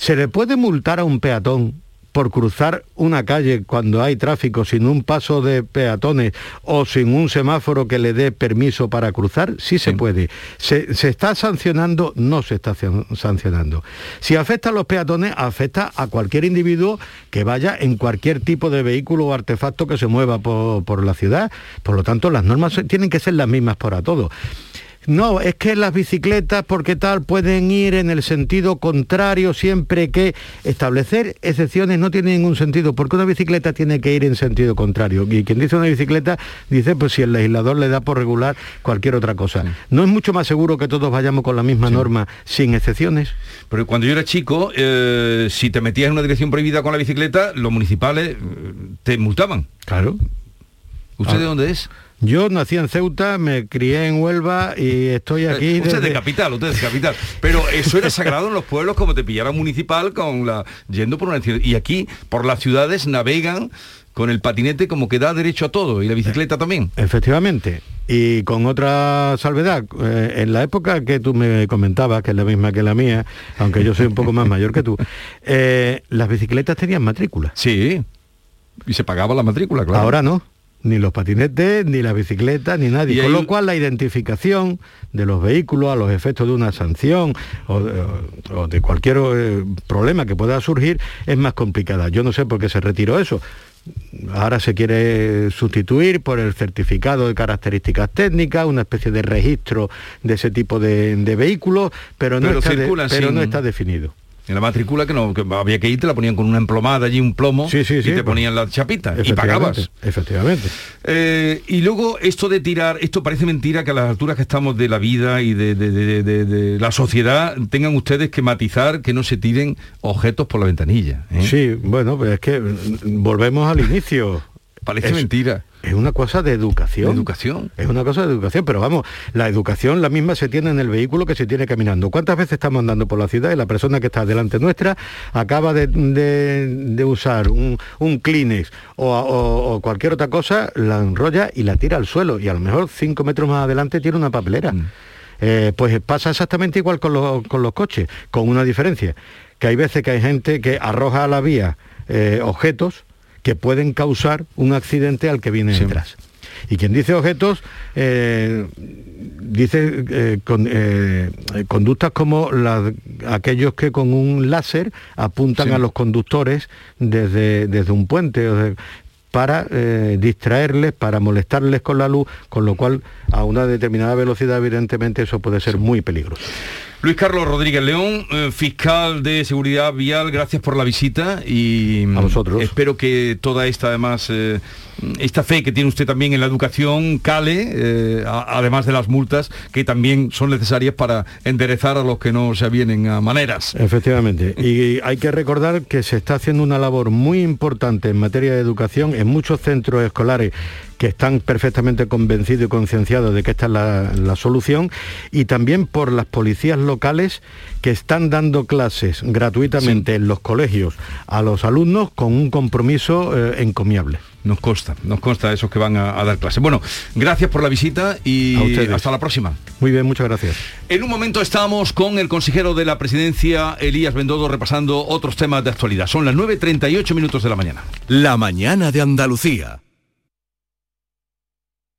¿Se le puede multar a un peatón por cruzar una calle cuando hay tráfico sin un paso de peatones o sin un semáforo que le dé permiso para cruzar? Sí se puede. ¿Se, se está sancionando? No se está san- sancionando. Si afecta a los peatones, afecta a cualquier individuo que vaya en cualquier tipo de vehículo o artefacto que se mueva por, por la ciudad. Por lo tanto, las normas tienen que ser las mismas para todos. No, es que las bicicletas, porque tal, pueden ir en el sentido contrario siempre que establecer excepciones no tiene ningún sentido, porque una bicicleta tiene que ir en sentido contrario. Y quien dice una bicicleta dice, pues si el legislador le da por regular cualquier otra cosa. ¿No es mucho más seguro que todos vayamos con la misma norma sin excepciones? Pero cuando yo era chico, eh, si te metías en una dirección prohibida con la bicicleta, los municipales eh, te multaban. Claro. ¿Usted Ah. de dónde es? Yo nací en Ceuta, me crié en Huelva y estoy aquí. usted es de capital, usted es de capital. Pero eso era sagrado en los pueblos como te pillara un municipal con la yendo por una ciudad. Y aquí, por las ciudades, navegan con el patinete como que da derecho a todo y la bicicleta también. Efectivamente. Y con otra salvedad, eh, en la época que tú me comentabas, que es la misma que la mía, aunque yo soy un poco más mayor que tú, eh, las bicicletas tenían matrícula. Sí. Y se pagaba la matrícula, claro. Ahora no. Ni los patinetes, ni las bicicletas, ni nadie. Con lo cual la identificación de los vehículos a los efectos de una sanción o de, o de cualquier eh, problema que pueda surgir es más complicada. Yo no sé por qué se retiró eso. Ahora se quiere sustituir por el certificado de características técnicas, una especie de registro de ese tipo de, de vehículos, pero no, Pero está, de- circulan pero sin- no está definido. En la matrícula que no que había que ir, te la ponían con una emplomada allí, un plomo, y te ponían la chapita y pagabas. Efectivamente. Eh, y luego esto de tirar, esto parece mentira que a las alturas que estamos de la vida y de, de- de- de- de la sociedad tengan ustedes que matizar que no se tiren objetos por la ventanilla. ¿eh? Sí, bueno, pues es que volvemos al inicio. Parece Es- mentira. Es una cosa de educación. De educación. Es una cosa de educación, pero vamos, la educación la misma se tiene en el vehículo que se tiene caminando. ¿Cuántas veces estamos andando por la ciudad y la persona que está delante nuestra acaba de, de- de usar un, un Kleenex o, o- o cualquier otra cosa, la enrolla y la tira al suelo y a lo mejor cinco metros más adelante tiene una papelera? Eh, pues pasa exactamente igual con los, con los coches, con una diferencia, que hay veces que hay gente que arroja a la vía eh, objetos que pueden causar un accidente al que viene detrás. Y quien dice objetos, eh, dice eh, con- eh, conductas como aquellos que con un láser apuntan Sí. a los conductores desde, desde un puente o para distraerles, para molestarles con la luz, con lo cual a una determinada velocidad evidentemente eso puede ser muy peligroso. Luis Carlos Rodríguez León, eh, fiscal de seguridad vial, gracias por la visita y a vosotros. Espero que toda esta además eh, esta fe que tiene usted también en la educación cale, eh, a- además de las multas que también son necesarias para enderezar a los que no se avienen a maneras. Efectivamente. Y hay que recordar que se está haciendo una labor muy importante en materia de educación en muchos centros escolares que están perfectamente convencidos y concienciados de que esta es la, la solución, y también por las policías locales que están dando clases gratuitamente en los colegios a los alumnos con un compromiso eh, encomiable. Nos consta, nos consta esos que van a, a dar clases. Bueno, gracias por la visita y hasta la próxima. Muy bien, muchas gracias. En un momento estamos con el consejero de la presidencia, Elías Bendodo, repasando otros temas de actualidad. Son las 9.38 minutos de la mañana. La mañana de Andalucía.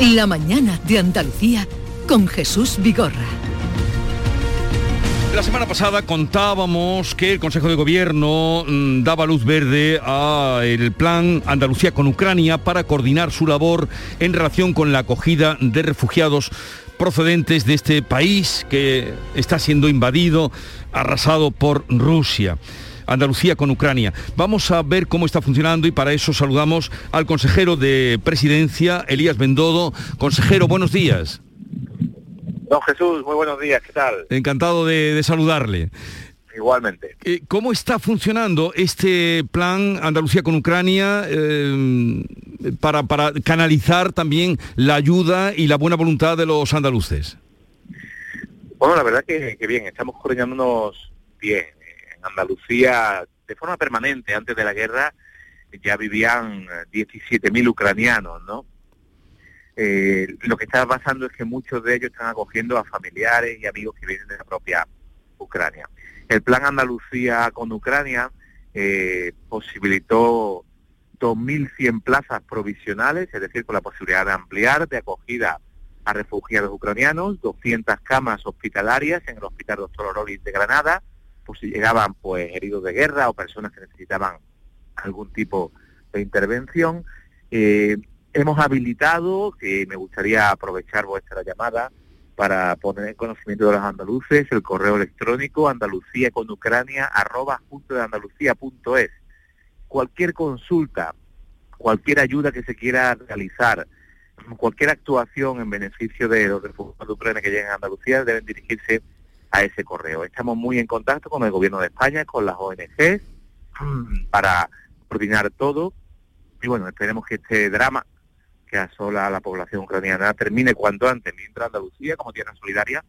La mañana de Andalucía con Jesús Vigorra. La semana pasada contábamos que el Consejo de Gobierno mm, daba luz verde al plan Andalucía con Ucrania para coordinar su labor en relación con la acogida de refugiados procedentes de este país que está siendo invadido, arrasado por Rusia. Andalucía con Ucrania. Vamos a ver cómo está funcionando y para eso saludamos al consejero de Presidencia, Elías Bendodo. Consejero, buenos días. Don Jesús, muy buenos días, ¿qué tal? Encantado de, saludarle. Igualmente. Eh, ¿Cómo está funcionando este plan Andalucía con Ucrania eh, para, para canalizar también la ayuda y la buena voluntad de los andaluces? Bueno, la verdad que, que bien, estamos coordinándonos bien. Andalucía, de forma permanente, antes de la guerra, ya vivían 17.000 eh, ucranianos, ¿no? Eh, lo que está pasando es que muchos de ellos están acogiendo a familiares y amigos que vienen de la propia Ucrania. El plan Andalucía con Ucrania eh, posibilitó 2.100 plazas provisionales, es decir, con la posibilidad de ampliar de acogida a refugiados ucranianos, 200 camas hospitalarias en el Hospital Doctor Orolis de Granada, pues si llegaban pues heridos de guerra o personas que necesitaban algún tipo de intervención. Eh, hemos habilitado, que me gustaría aprovechar vuestra llamada para poner en conocimiento de los andaluces el correo electrónico andalucía con ucrania arroba junto de punto es. Cualquier consulta, cualquier ayuda que se quiera realizar, cualquier actuación en beneficio de los refugiados de Ucrania que lleguen a Andalucía deben dirigirse a ese correo. Estamos muy en contacto con el Gobierno de España, con las ONGs, para coordinar todo. Y bueno, esperemos que este drama que asola a la población ucraniana termine cuanto antes, mientras Andalucía, como tierra solidaria,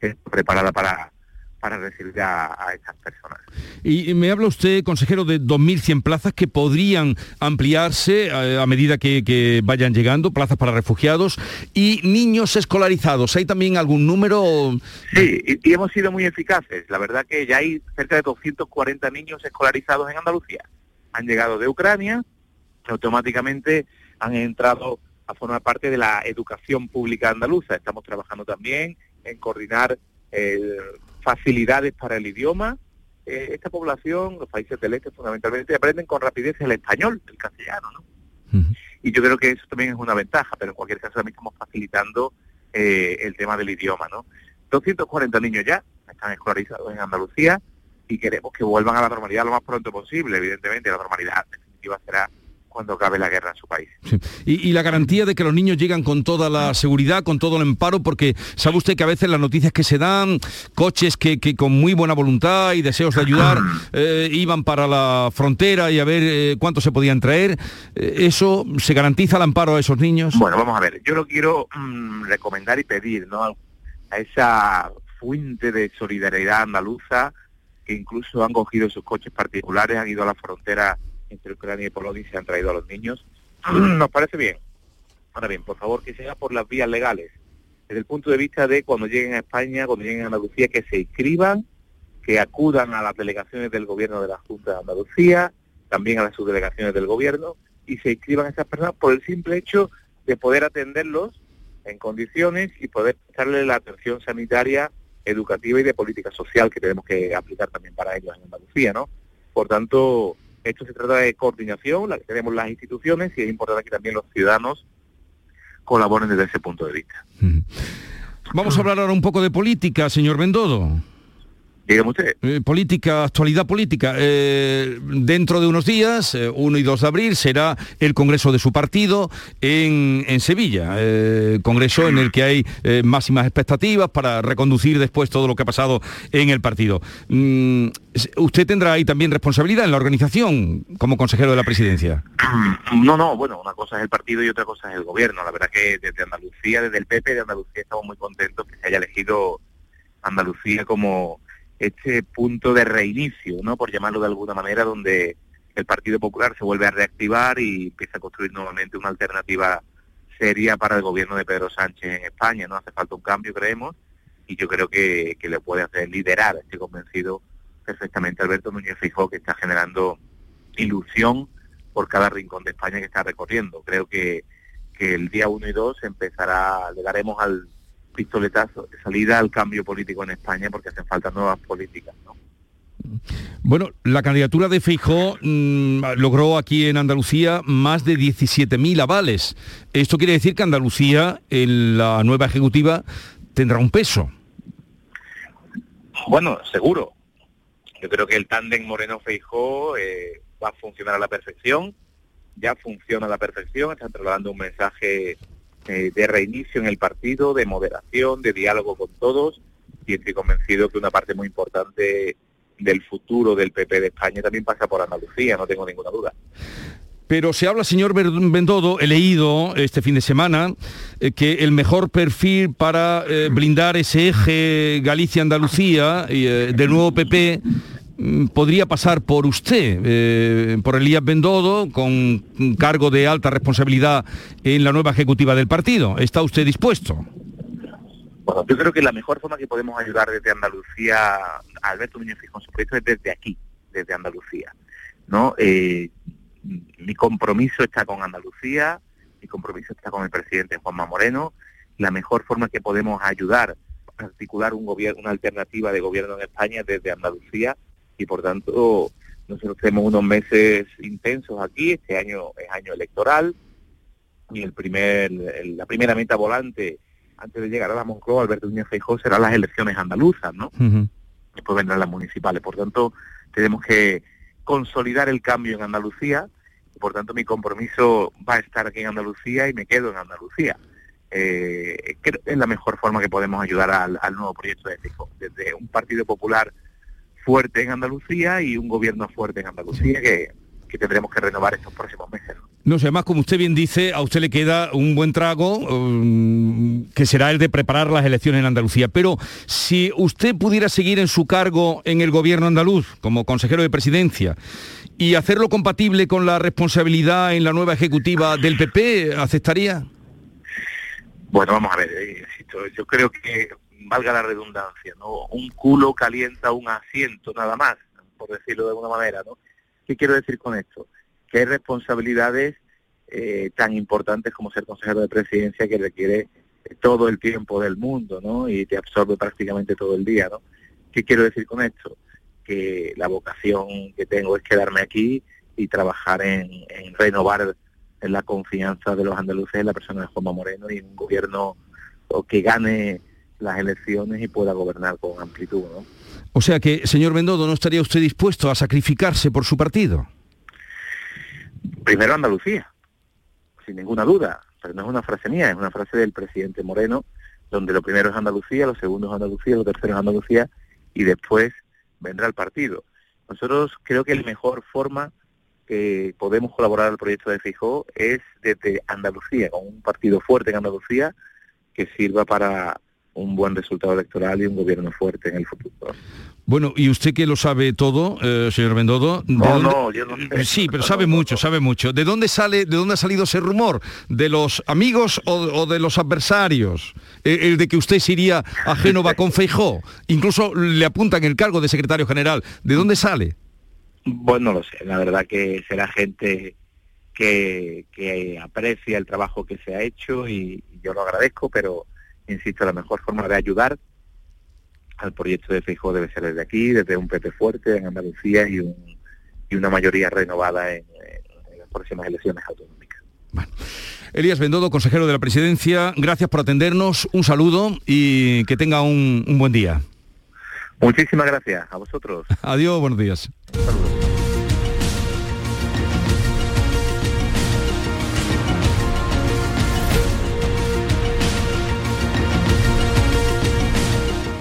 es preparada para para recibir a, estas personas. Y me habla usted, consejero, de 2.100 plazas que podrían ampliarse eh, a, medida que, vayan llegando, plazas para refugiados y niños escolarizados. ¿Hay también algún número? Sí, y, hemos sido muy eficaces. La verdad que ya hay cerca de 240 niños escolarizados en Andalucía. Han llegado de Ucrania, automáticamente han entrado a formar parte de la educación pública andaluza. Estamos trabajando también en coordinar el facilidades para el idioma. Eh, esta población, los países del este fundamentalmente, aprenden con rapidez el español, el castellano, ¿no? Y yo creo que eso también es una ventaja, pero en cualquier caso también estamos facilitando eh, el tema del idioma, ¿no? 240 niños ya están escolarizados en Andalucía y queremos que vuelvan a la normalidad lo más pronto posible, evidentemente la normalidad definitiva será cuando acabe la guerra en su país. Y, la garantía de que los niños llegan con toda la seguridad, con todo el amparo, porque sabe usted que a veces las noticias que se dan, coches que, con muy buena voluntad y deseos de ayudar eh, iban para la frontera y a ver eh, cuánto se podían traer, eh, ¿eso se garantiza el amparo a esos niños? Bueno, vamos a ver, yo lo quiero mm, recomendar y pedir ¿no? a esa fuente de solidaridad andaluza que incluso han cogido sus coches particulares, han ido a la frontera entre Ucrania y Polonia se han traído a los niños. Nos parece bien. Ahora bien, por favor, que sea por las vías legales. desde el punto de vista de cuando lleguen a España, cuando lleguen a Andalucía, que se inscriban, que acudan a las delegaciones del gobierno de la Junta de Andalucía, también a las subdelegaciones del gobierno, y se inscriban esas personas por el simple hecho de poder atenderlos en condiciones y poder darle la atención sanitaria, educativa y de política social que tenemos que aplicar también para ellos en Andalucía, ¿no? Por tanto, esto se trata de coordinación, la que tenemos las instituciones y es importante que también los ciudadanos colaboren desde ese punto de vista. Vamos a hablar ahora un poco de política, señor Bendodo. Dígame usted. Eh, política, actualidad política. Eh, dentro de unos días, 1 y 2 de abril, será el Congreso de su partido en, en Sevilla. Eh, congreso en el que hay máximas expectativas para reconducir después todo lo que ha pasado en el partido. Mm, ¿Usted tendrá ahí también responsabilidad en la organización como consejero de la presidencia? No, no, bueno, una cosa es el partido y otra cosa es el gobierno. La verdad que desde Andalucía, desde el PP de Andalucía, estamos muy contentos que se haya elegido Andalucía como este punto de reinicio, ¿no? Por llamarlo de alguna manera, donde el Partido Popular se vuelve a reactivar y empieza a construir nuevamente una alternativa seria para el gobierno de Pedro Sánchez en España, ¿no? Hace falta un cambio, creemos, y yo creo que, que le puede hacer liderar, estoy convencido perfectamente Alberto Núñez Fijó, que está generando ilusión por cada rincón de España que está recorriendo. Creo que, que el día 1 y 2 empezará, le daremos al pistoletazo de salida al cambio político en España porque hacen falta nuevas políticas, ¿no? Bueno, la candidatura de Feijó mm, logró aquí en Andalucía más de 17.000 avales. Esto quiere decir que Andalucía, en la nueva ejecutiva, tendrá un peso. Bueno, seguro. Yo creo que el tándem Moreno-Feijó eh, va a funcionar a la perfección. Ya funciona a la perfección. Están trasladando un mensaje eh, de reinicio en el partido, de moderación, de diálogo con todos y estoy convencido que una parte muy importante del futuro del PP de España también pasa por Andalucía, no tengo ninguna duda. Pero se habla, señor Bendodo, he leído este fin de semana eh, que el mejor perfil para eh, blindar ese eje Galicia-Andalucía del nuevo PP podría pasar por usted, eh, por Elías Bendodo, con cargo de alta responsabilidad en la nueva ejecutiva del partido. ¿Está usted dispuesto? Bueno, yo creo que la mejor forma que podemos ayudar desde Andalucía a Alberto Núñez Fijón su proyecto es desde aquí, desde Andalucía. ¿no? Eh, mi compromiso está con Andalucía, mi compromiso está con el presidente Juanma Moreno. La mejor forma que podemos ayudar a articular un gobierno, una alternativa de gobierno en España desde Andalucía y por tanto nosotros tenemos unos meses intensos aquí, este año es año electoral y el primer, la primera meta volante antes de llegar a la Moncloa, Alberto Núñez Feijóo, serán las elecciones andaluzas, ¿no? Después vendrán las municipales. Por tanto, tenemos que consolidar el cambio en Andalucía y por tanto mi compromiso va a estar aquí en Andalucía y me quedo en Andalucía. Eh, es la mejor forma que podemos ayudar al, nuevo proyecto de Feijóo. Desde un Partido Popular fuerte en Andalucía y un gobierno fuerte en Andalucía que, tendremos que renovar estos próximos meses. No sé, además, como usted bien dice, a usted le queda un buen trago, um, que será el de preparar las elecciones en Andalucía. Pero si usted pudiera seguir en su cargo en el gobierno andaluz, como consejero de presidencia, y hacerlo compatible con la responsabilidad en la nueva ejecutiva del PP, ¿aceptaría? Bueno, vamos a ver, eh, yo creo que valga la redundancia, ¿no? Un culo calienta un asiento nada más, por decirlo de alguna manera, ¿no? ¿Qué quiero decir con esto? Que hay responsabilidades eh, tan importantes como ser consejero de presidencia que requiere todo el tiempo del mundo, ¿no? Y te absorbe prácticamente todo el día, ¿no? ¿Qué quiero decir con esto? Que la vocación que tengo es quedarme aquí y trabajar en, en renovar la confianza de los andaluces en la persona de Juanma Moreno y un gobierno que gane las elecciones y pueda gobernar con amplitud. ¿no? O sea que, señor Bendodo, ¿no estaría usted dispuesto a sacrificarse por su partido? Primero Andalucía, sin ninguna duda, pero no es una frase mía, es una frase del presidente Moreno, donde lo primero es Andalucía, lo segundo es Andalucía, lo tercero es Andalucía y después vendrá el partido. Nosotros creo que la mejor forma que podemos colaborar al proyecto de Fijó es desde Andalucía, con un partido fuerte en Andalucía que sirva para un buen resultado electoral y un gobierno fuerte en el futuro. Bueno, y usted que lo sabe todo, eh, señor Bendodo. ¿de No, dónde- no, yo no sé. Sí, pero sabe mucho, sabe mucho. ¿De dónde sale, de dónde ha salido ese rumor? ¿De los amigos o, o de los adversarios? Eh, El, de que usted se iría a Génova con Feijó. Incluso le apuntan el cargo de secretario general. ¿De dónde sale? Pues no lo sé, la verdad que será gente que, que aprecia el trabajo que se ha hecho y, y yo lo agradezco, pero insisto, la mejor forma de ayudar al proyecto de Feijóo debe ser desde aquí, desde un PP fuerte en Andalucía y, un- y una mayoría renovada en, en las próximas elecciones autonómicas. Elías Bendodo, consejero de la presidencia, gracias por atendernos, un saludo y que tenga un, un buen día. Muchísimas gracias a vosotros. Adiós, buenos días.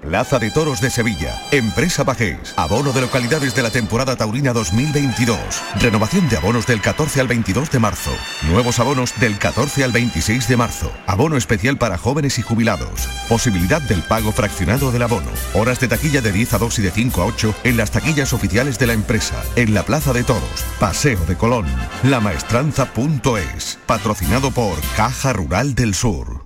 Plaza de Toros de Sevilla. Empresa Bajés. Abono de localidades de la temporada taurina 2022. Renovación de abonos del 14 al 22 de marzo. Nuevos abonos del 14 al 26 de marzo. Abono especial para jóvenes y jubilados. Posibilidad del pago fraccionado del abono. Horas de taquilla de 10 a 2 y de 5 a 8 en las taquillas oficiales de la empresa. En la Plaza de Toros. Paseo de Colón. Lamaestranza.es. Patrocinado por Caja Rural del Sur.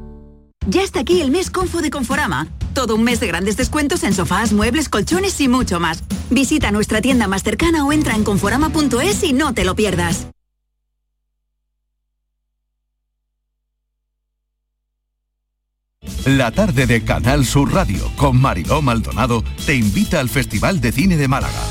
Ya está aquí el mes Confo de Conforama. Todo un mes de grandes descuentos en sofás, muebles, colchones y mucho más. Visita nuestra tienda más cercana o entra en conforama.es y no te lo pierdas. La tarde de Canal Sur Radio con Mariló Maldonado te invita al Festival de Cine de Málaga.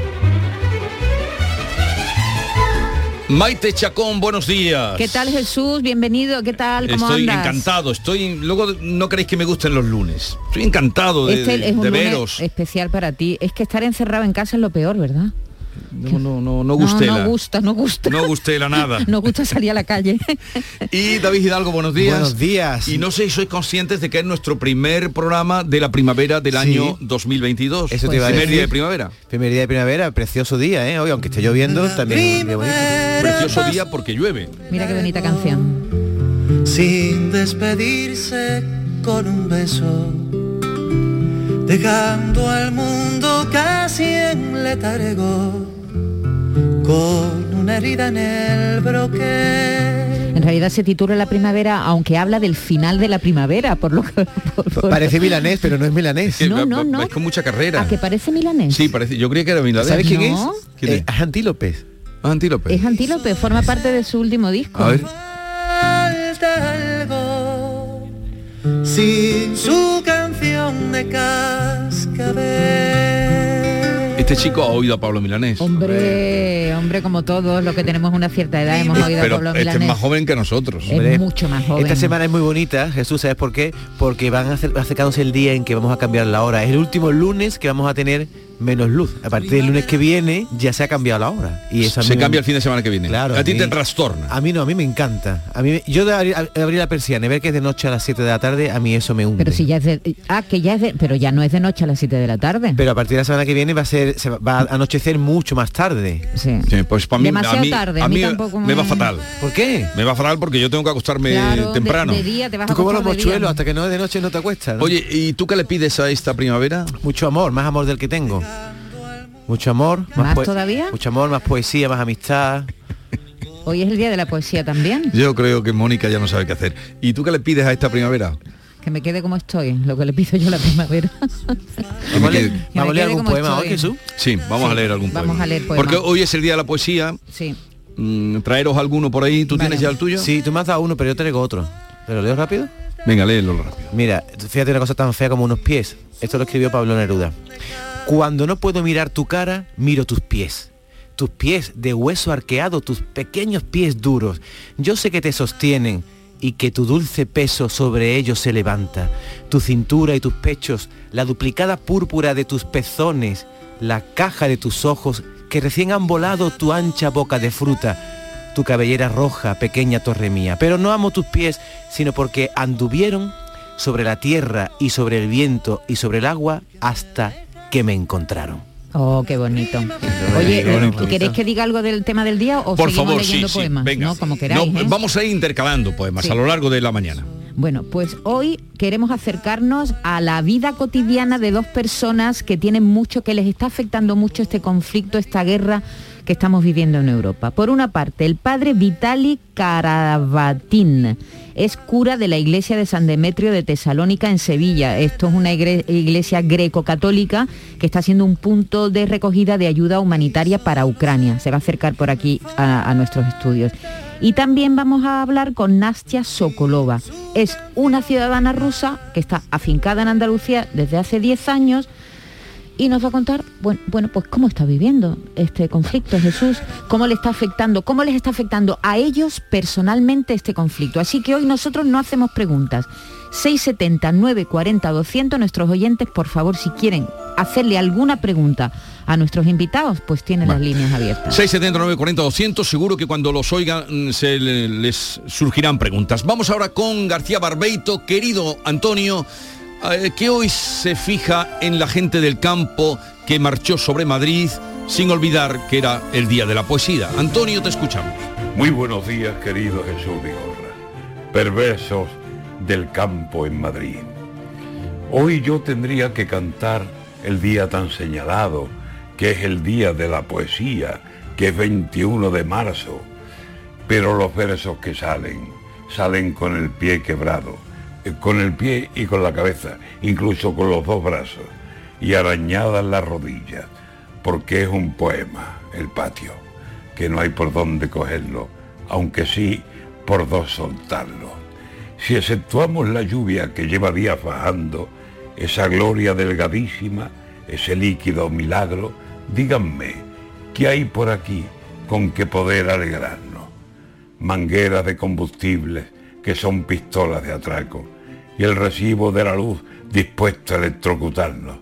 Maite Chacón, buenos días. ¿Qué tal Jesús? Bienvenido, ¿qué tal? ¿Cómo Estoy andas? encantado, estoy luego no queréis que me gusten los lunes. Estoy encantado de, Este es un de lunes veros. especial para ti. Es que estar encerrado en casa es lo peor, ¿verdad? No, no, no, no No, gustela. no gusta, no gusta. No gustela nada. No gusta salir a la calle. Y David Hidalgo, buenos días. Buenos días. Y no sé si sois conscientes de que es nuestro primer programa de la primavera del Sí. año 2022. Eso te iba a primer decir. día de primavera. Primer día de primavera, precioso día, ¿eh? Hoy, aunque esté lloviendo, también. Precioso día porque llueve. Mira qué bonita canción. sin despedirse con un beso, dejando al mundo casi en letargo, con una herida en el broque. En realidad se titula La primavera, aunque habla del final de la primavera, por lo que... por- por- Parece milanés, pero no es milanés. Que No, no, no. vais con mucha carrera. ¿A que parece milanés? Sí, parece. Yo creía que era milanés. ¿Sabes quién No. es? ¿Quién Eh, es Antílopes. Antílope. Es Antílope, forma parte de su último disco. A ver. Falta algo sin su canción de cascabel. Este chico ha oído a Pablo Milanés. Hombre, hombre, como todos, los que tenemos una cierta edad, hemos oído a Pablo este es Milanés. más joven que nosotros. Es Hombre, mucho más joven. Esta semana es muy bonita, Jesús, ¿sabes por qué? Porque van acercándose el día en que vamos a cambiar la hora. Es el último lunes que vamos a tener menos luz. A partir del lunes que viene ya se ha cambiado la hora. Y eso a mí Se me- cambia el fin de semana que viene. Claro, a ti te trastorna. A mí no, a mí me encanta. A mí, me- yo de abrir, abrir la persiana y ver que es de noche a las 7 de la tarde, a mí eso me hunde. Pero si ya es de... Ah, que ya es de... Pero ya no es de noche a las 7 de la tarde. Pero a partir de la semana que viene va a ser se va- a anochecer mucho más tarde. Sí. Sí, pues para mí, Demasiado a mí, tarde, a a mí tampoco me va fatal. ¿Por qué? Me va fatal porque yo tengo que acostarme Claro, temprano. de día te vas a Tú como los mochuelos, hasta que no es de noche no te acuestas. ¿no? Oye, ¿y tú qué le pides a esta primavera? mucho amor, más amor del que tengo. Mucho amor, ¿Más todavía? Mucho amor, más poesía, más amistad. Hoy es el día de la poesía también. Yo creo que Mónica ya no sabe qué hacer. ¿Y tú qué le pides a esta primavera? Que me quede como estoy, lo que le pido yo a la primavera. Vamos a leer, vamos a leer algún poema hoy. Jesús. Sí, vamos Sí, a leer algún vamos poema. a leer poema. Porque hoy es el día de la poesía. Sí. Mm, traeros alguno por ahí. ¿Tú Vale. tienes ya el tuyo? Sí, tú me has dado uno, pero yo traigo otro. ¿Te lo leo rápido? Venga, léelo rápido. Mira, fíjate una cosa tan fea como unos pies. Esto lo escribió Pablo Neruda. Cuando no puedo mirar tu cara, miro tus pies. Tus pies de hueso arqueado, tus pequeños pies duros. Yo sé que te sostienen y que tu dulce peso sobre ellos se levanta. Tu cintura y tus pechos, la duplicada púrpura de tus pezones, la caja de tus ojos que recién han volado tu ancha boca de fruta, tu cabellera roja, pequeña torre mía. Pero no amo tus pies, sino porque anduvieron sobre la tierra y sobre el viento y sobre el agua hasta que me encontraron. Oh, qué bonito. Oye, qué bonito. ¿queréis que diga algo del tema del día o Por seguimos favor, sí, leyendo sí. poemas? Venga. No, como queráis. No, ¿eh? Vamos a ir intercalando poemas Sí. a lo largo de la mañana. Bueno, pues hoy queremos acercarnos a la vida cotidiana de dos personas que tienen mucho, que les está afectando mucho este conflicto, esta guerra que estamos viviendo en Europa. Por una parte, el padre Vitali Karavatin es cura de la iglesia de San Demetrio de Tesalónica en Sevilla. Esto es una iglesia greco-católica que está siendo un punto de recogida de ayuda humanitaria para Ucrania. Se va a acercar por aquí a, a nuestros estudios. Y también vamos a hablar con Nastia Sokolova. Es una ciudadana rusa que está afincada en Andalucía desde hace 10 años y nos va a contar, bueno, bueno, pues cómo está viviendo este conflicto, Jesús, cómo le está afectando, cómo les está afectando a ellos personalmente este conflicto. Así que hoy nosotros no hacemos preguntas. 670 940 200 nuestros oyentes, por favor, si quieren hacerle alguna pregunta a nuestros invitados, pues tienen las líneas abiertas. 679 40 200 seguro que cuando los oigan mm, se le- les surgirán preguntas. Vamos ahora con García Barbeito, querido Antonio, que hoy se fija en la gente del campo que marchó sobre Madrid sin olvidar que era el día de la poesía. Antonio, te escuchamos. Muy buenos días, querido Jesús Vigorra. Perversos del campo en Madrid. Hoy yo tendría que cantar el día tan señalado, que es el día de la poesía, que es 21 de marzo. Pero los versos que salen, salen con el pie quebrado, eh, con el pie y con la cabeza, incluso con los dos brazos, y arañadas las rodillas, porque es un poema, el patio, que no hay por dónde cogerlo, aunque sí por dos soltarlo. Si exceptuamos la lluvia que lleva días bajando, esa gloria delgadísima, ese líquido milagro, díganme, ¿qué hay por aquí con que poder alegrarnos. Mangueras de combustibles que son pistolas de atraco y el recibo de la luz dispuesto a electrocutarnos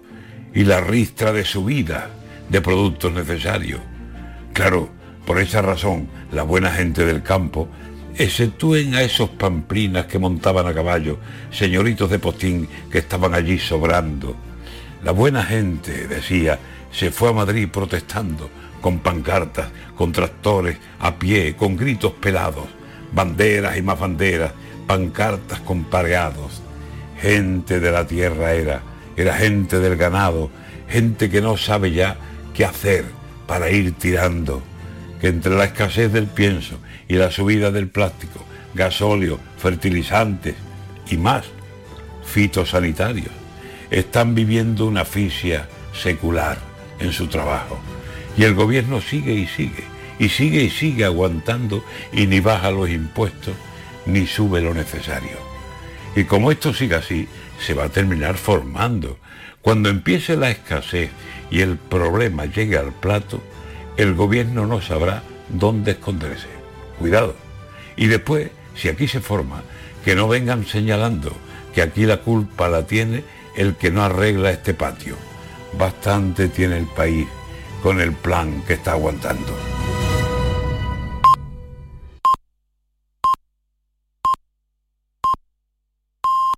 y la ristra de subida de productos necesarios. Claro, por esa razón, la buena gente del campo exceptúen a esos pamplinas que montaban a caballo, señoritos de postín que estaban allí sobrando. La buena gente, decía, se fue a Madrid protestando, con pancartas, con tractores, a pie, con gritos pelados, banderas y más banderas, pancartas con pareados. Gente de la tierra era, era gente del ganado, gente que no sabe ya qué hacer para ir tirando, que entre la escasez del pienso y la subida del plástico, gasóleo, fertilizantes y más, fitosanitarios, están viviendo una asfixia secular en su trabajo. Y el gobierno sigue y sigue, y sigue y sigue aguantando y ni baja los impuestos, ni sube lo necesario. Y como esto sigue así, se va a terminar formando. Cuando empiece la escasez y el problema llegue al plato, el gobierno no sabrá dónde esconderse cuidado. Y después, si aquí se forma, que no vengan señalando que aquí la culpa la tiene el que no arregla este patio. Bastante tiene el país con el plan que está aguantando.